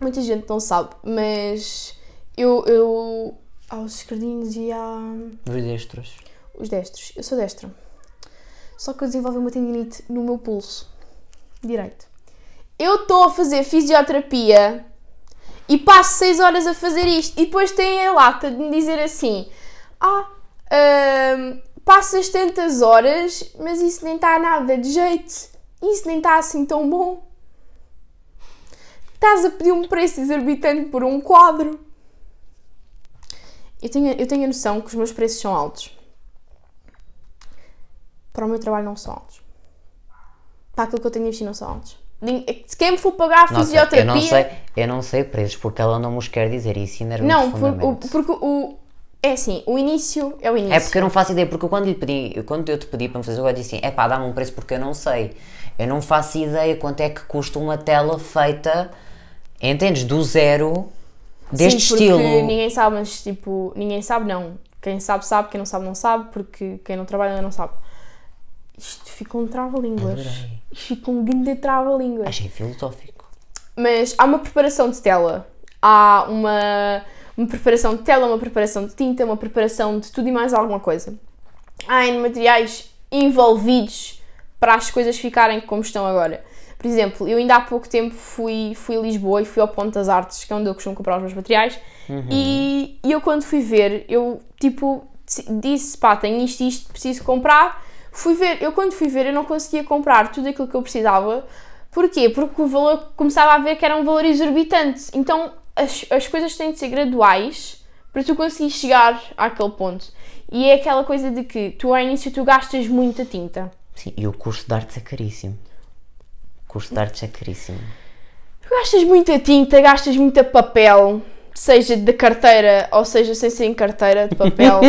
muita gente não sabe, mas eu, eu aos esquerdinhos e a Os destros. os destros, eu sou destra. Só que eu desenvolvi uma tendinite no meu pulso direito. Eu estou a fazer fisioterapia e passo 6 horas a fazer isto. E depois tem a lata de me dizer assim: Ah, passas tantas horas, mas isso nem está nada de jeito. Isso nem está assim tão bom. Estás a pedir um preço exorbitante por um quadro. Eu tenho, eu tenho a noção que os meus preços são altos. Para o meu trabalho não são altos. Para aquilo que eu tenho a investir não são altos. Nin- Se quem me for pagar a Nossa, fisioterapia. eu não sei, eu não sei preços porque ela não nos quer dizer isso Não, por- o- porque o. É assim, o início é o início. É porque eu não faço ideia, porque eu quando lhe pedi, eu- quando eu te pedi para me fazer, eu disse assim, é pá, dá-me um preço porque eu não sei. Eu não faço ideia quanto é que custa uma tela feita, entendes, do zero, deste Sim, porque estilo. ninguém sabe, mas tipo, ninguém sabe não. Quem sabe, sabe, quem não sabe, não sabe, porque quem não trabalha não sabe. Isto fica um trava-línguas. Isto fica um grande trava-línguas. Achei filosófico. Mas há uma preparação de tela, há uma, uma preparação de tela, uma preparação de tinta, uma preparação de tudo e mais alguma coisa. Há N materiais envolvidos para as coisas ficarem como estão agora. Por exemplo, eu ainda há pouco tempo fui, fui a Lisboa e fui ao Ponto das Artes, que é onde eu costumo comprar os meus materiais, e, e eu quando fui ver, eu tipo disse, pá, tenho isto e isto, preciso comprar. Fui ver, eu quando fui ver, eu não conseguia comprar tudo aquilo que eu precisava. Porquê? Porque o valor, começava a ver que era um valor exorbitante. Então as, as coisas têm de ser graduais para tu conseguir chegar àquele ponto. E é aquela coisa de que tu ao início tu gastas muita tinta. Sim, e o curso de artes é caríssimo. O curso de artes é caríssimo. Tu gastas muita tinta, gastas muita papel, seja de carteira ou seja sem ser em carteira de papel.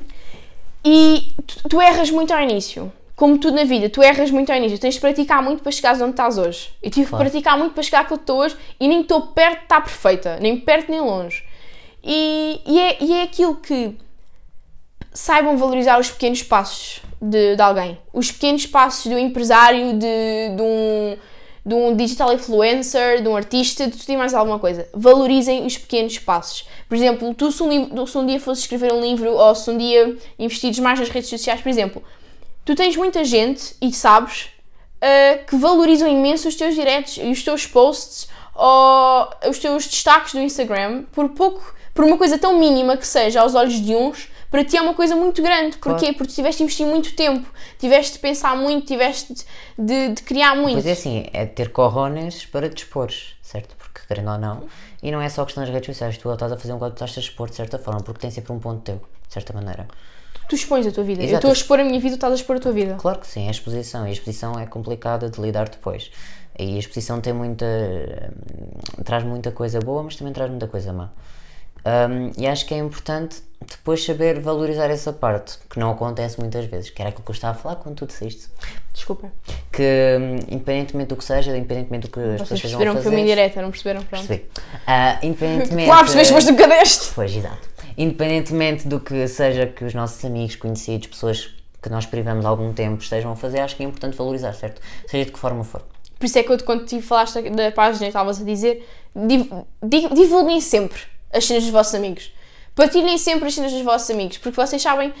e tu, tu erras muito ao início. Como tudo na vida, tu erras muito ao início. Tens de praticar muito para chegares onde estás hoje. Eu tive Claro. que praticar muito para chegar àquilo que estou hoje e nem estou perto de estar perfeita, nem perto nem longe. E, e, é, e é aquilo que saibam valorizar os pequenos passos de, de alguém. Os pequenos passos do empresário, de, de, um, de um digital influencer, de um artista, de tudo e mais alguma coisa. Valorizem os pequenos passos. Por exemplo, tu se um, se um dia fosses escrever um livro ou se um dia investires mais nas redes sociais, por exemplo, tu tens muita gente e sabes uh, que valorizam imenso os teus diretos e os teus posts ou os teus destaques do Instagram por pouco, por uma coisa tão mínima que seja aos olhos de uns, para ti é uma coisa muito grande. Porquê? Claro. Porque tiveste de investir muito tempo, tiveste de pensar muito, tiveste de, de criar muito. Pois é assim, é ter corrones para te expores, certo? Porque querendo ou não, e não é só questão das redes sociais, tu estás a fazer um tu estás a expor de certa forma, porque tem sempre um ponto teu, de certa maneira. Tu expões a tua vida. Eu Exato. estou a expor a minha vida, tu estás a expor a tua vida. Claro que sim, é a exposição, e a exposição é complicada de lidar depois. E a exposição tem muita. traz muita coisa boa, mas também traz muita coisa má. Hum, e acho que é importante depois saber valorizar essa parte, que não acontece muitas vezes, que era aquilo que eu estava a falar quando tu disseste. Desculpa. Que independentemente do que seja, independentemente do que as pessoas Vocês estejam a perceberam que foi uma indireta, não perceberam? Pronto. Percebi. Ah, independentemente. Claro, percebeste, mas nunca deste. Pois, exato. Independentemente do que seja que os nossos amigos, conhecidos, pessoas que nós privamos algum tempo estejam a fazer, acho que é importante valorizar, certo? Seja de que forma for. Por isso é que eu, quando te falaste da página estavas a dizer, div- di- divulguem sempre as cenas dos vossos amigos. Partilhem sempre as cenas dos vossos amigos, porque vocês sabem,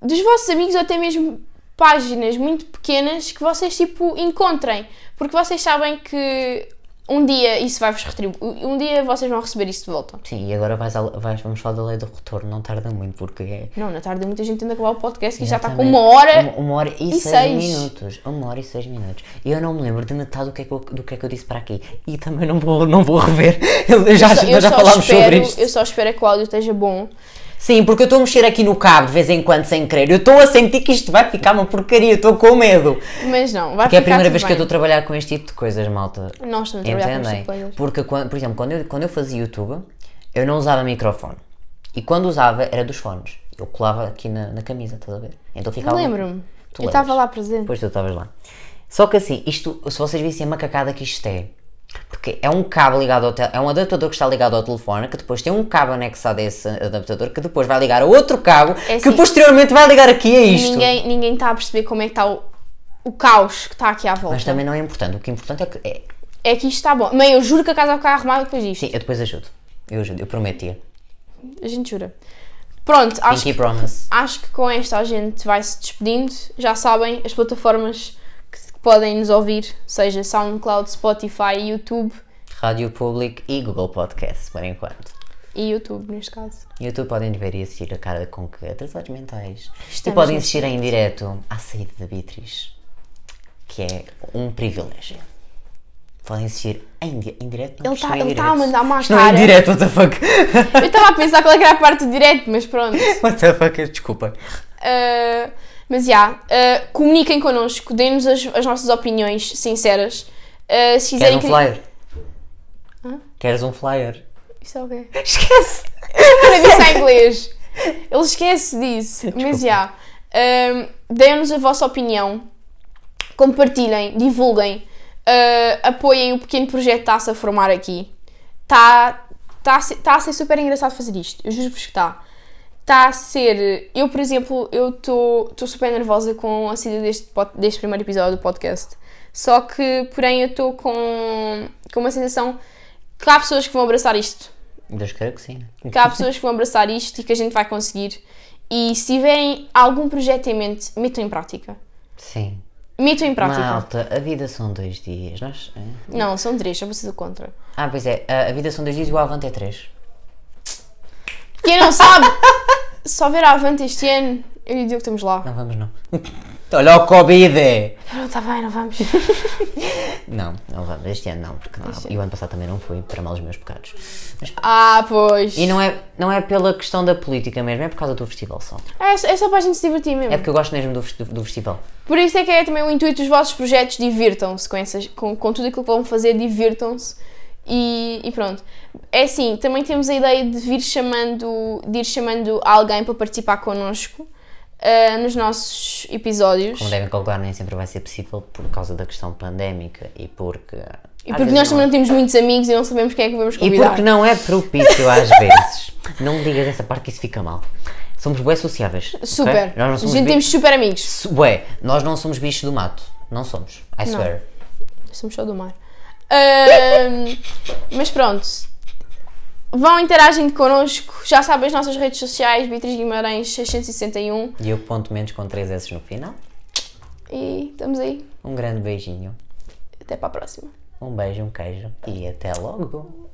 dos vossos amigos, ou até mesmo páginas muito pequenas que vocês, tipo, encontrem. Porque vocês sabem que um dia isso vai-vos retribuir. Um dia vocês vão receber isso de volta. Sim, e agora vais, vais- vamos falar da lei do retorno, não tarda muito, porque é. Não, na tarde muita gente tenta acabar o podcast que já está com uma hora. Uma, uma hora e, e seis, seis. minutos. Uma hora e seis minutos. E eu não me lembro de metade do que é que eu, do que é que eu disse para aqui. E também não vou, não vou rever. Eu já, Eu nós já só falámos espero- sobre isto. Eu só espero é que o áudio esteja bom. Sim, porque eu estou a mexer aqui no cabo de vez em quando sem querer. Eu estou a sentir que isto vai ficar uma porcaria. Estou com medo. Mas não, vai Porque é a ficar primeira vez que eu estou bem. a trabalhar com este tipo de coisas, malta. Nós estamos a trabalhar com este Entendem? tipo de coisas. Porque, por exemplo, quando eu, quando eu fazia YouTube, eu não usava microfone. E quando usava, era dos fones. Eu colava aqui na, na camisa, estás a ver? Então ficava. Lembro-me. Eu estava lá presente. Depois tu estavas lá. Só que assim, isto, se vocês vissem a macacada que isto é. Porque é um cabo ligado ao é um adaptador que está ligado ao telefone, que depois tem um cabo anexado a esse adaptador, que depois vai ligar a outro cabo, É que assim, posteriormente vai ligar aqui a isto. Ninguém, ninguém está a perceber como é que está o, o caos que está aqui à volta. Mas também não é importante. O que é importante é que. É, É que isto está bom. Mãe, eu juro que a casa vai ficar arrumada depois disto. sim, eu depois ajudo. Eu ajudo, eu prometia. A gente jura. Pronto, acho Pinky que, promise. acho que com esta a gente vai se despedindo. Já sabem as plataformas que podem nos ouvir, seja SoundCloud, Spotify, YouTube Rádio Public e Google Podcast, por enquanto. e YouTube neste caso. YouTube podem ver e assistir a cara com que atrasados mentais. e Estamos podem nesse assistir em direto à saída da Beatriz, que é um privilégio. Podem assistir em, di em direto. Não, Ele está não é tá a mandar uma Isto não é em cara. direto, what the fuck? Eu estava a pensar qual é era a parte do direto, mas pronto. what the fuck, desculpa. Uh, mas já, uh, comuniquem connosco, deem-nos as, as nossas opiniões sinceras. Uh, se Queres um flyer? Queres um flyer? Isso é o quê? Esquece! Para disse em inglês. Ele esquece disso. Mas já. um, Deem-nos a vossa opinião. Compartilhem, divulguem. uh, apoiem o pequeno projeto que está-se a formar aqui. Está tá ser, tá a ser super engraçado fazer isto. Eu juro-vos que está. Está a ser. Eu, por exemplo, eu estou super nervosa com a saída deste, deste primeiro episódio do podcast. Só que, porém, eu estou com, com uma sensação que há pessoas que vão abraçar isto Deus queira que sim. que há pessoas que vão abraçar isto e que a gente vai conseguir. E se tiverem algum projeto em mente, metam em prática. Sim. Metam em prática. Malta, a vida são dois dias. Nós. é? Não, são três, vocês do contra. Ah, pois é, a vida são dois dias e o Avante é três. Quem não sabe, só ver a Avante este ano, eu e o Diogo estamos lá. Não vamos não. Olha o Covid! Não, está bem, não vamos. Não, não vamos. Este ano não, porque não. E o ano passado também não fui, para mal os meus pecados. Mas- Ah, pois. e não é, não é pela questão da política mesmo, é por causa do festival só. É, só- é só para a gente se divertir mesmo. É porque eu gosto mesmo do, festi- do festival. Por isso é que é também o intuito dos vossos projetos, divirtam-se com, essas, com, com tudo aquilo que vão fazer, divirtam-se e, e pronto. É assim, também temos a ideia de vir chamando, de ir chamando alguém para participar connosco ah, nos nossos episódios. Como devem calcular, nem sempre vai ser possível por causa da questão pandémica e porque. E porque nós também não temos muitos amigos e não sabemos quem é que vamos E convidar. porque não é propício às vezes. Não me digas essa parte que isso fica mal. Somos bué sociáveis. Super. Nós não A somos gente bi- temos super amigos. Bué, nós não somos bichos do mato. Não somos. I Não. swear. Somos só do mar. Mas pronto. Vão interagindo connosco. Já sabem as nossas redes sociais, Beatriz Guimarães 661. E eu ponto menos com 3 S no final. E estamos aí. Um grande beijinho. Até para a próxima. Um beijo, um queijo e até logo.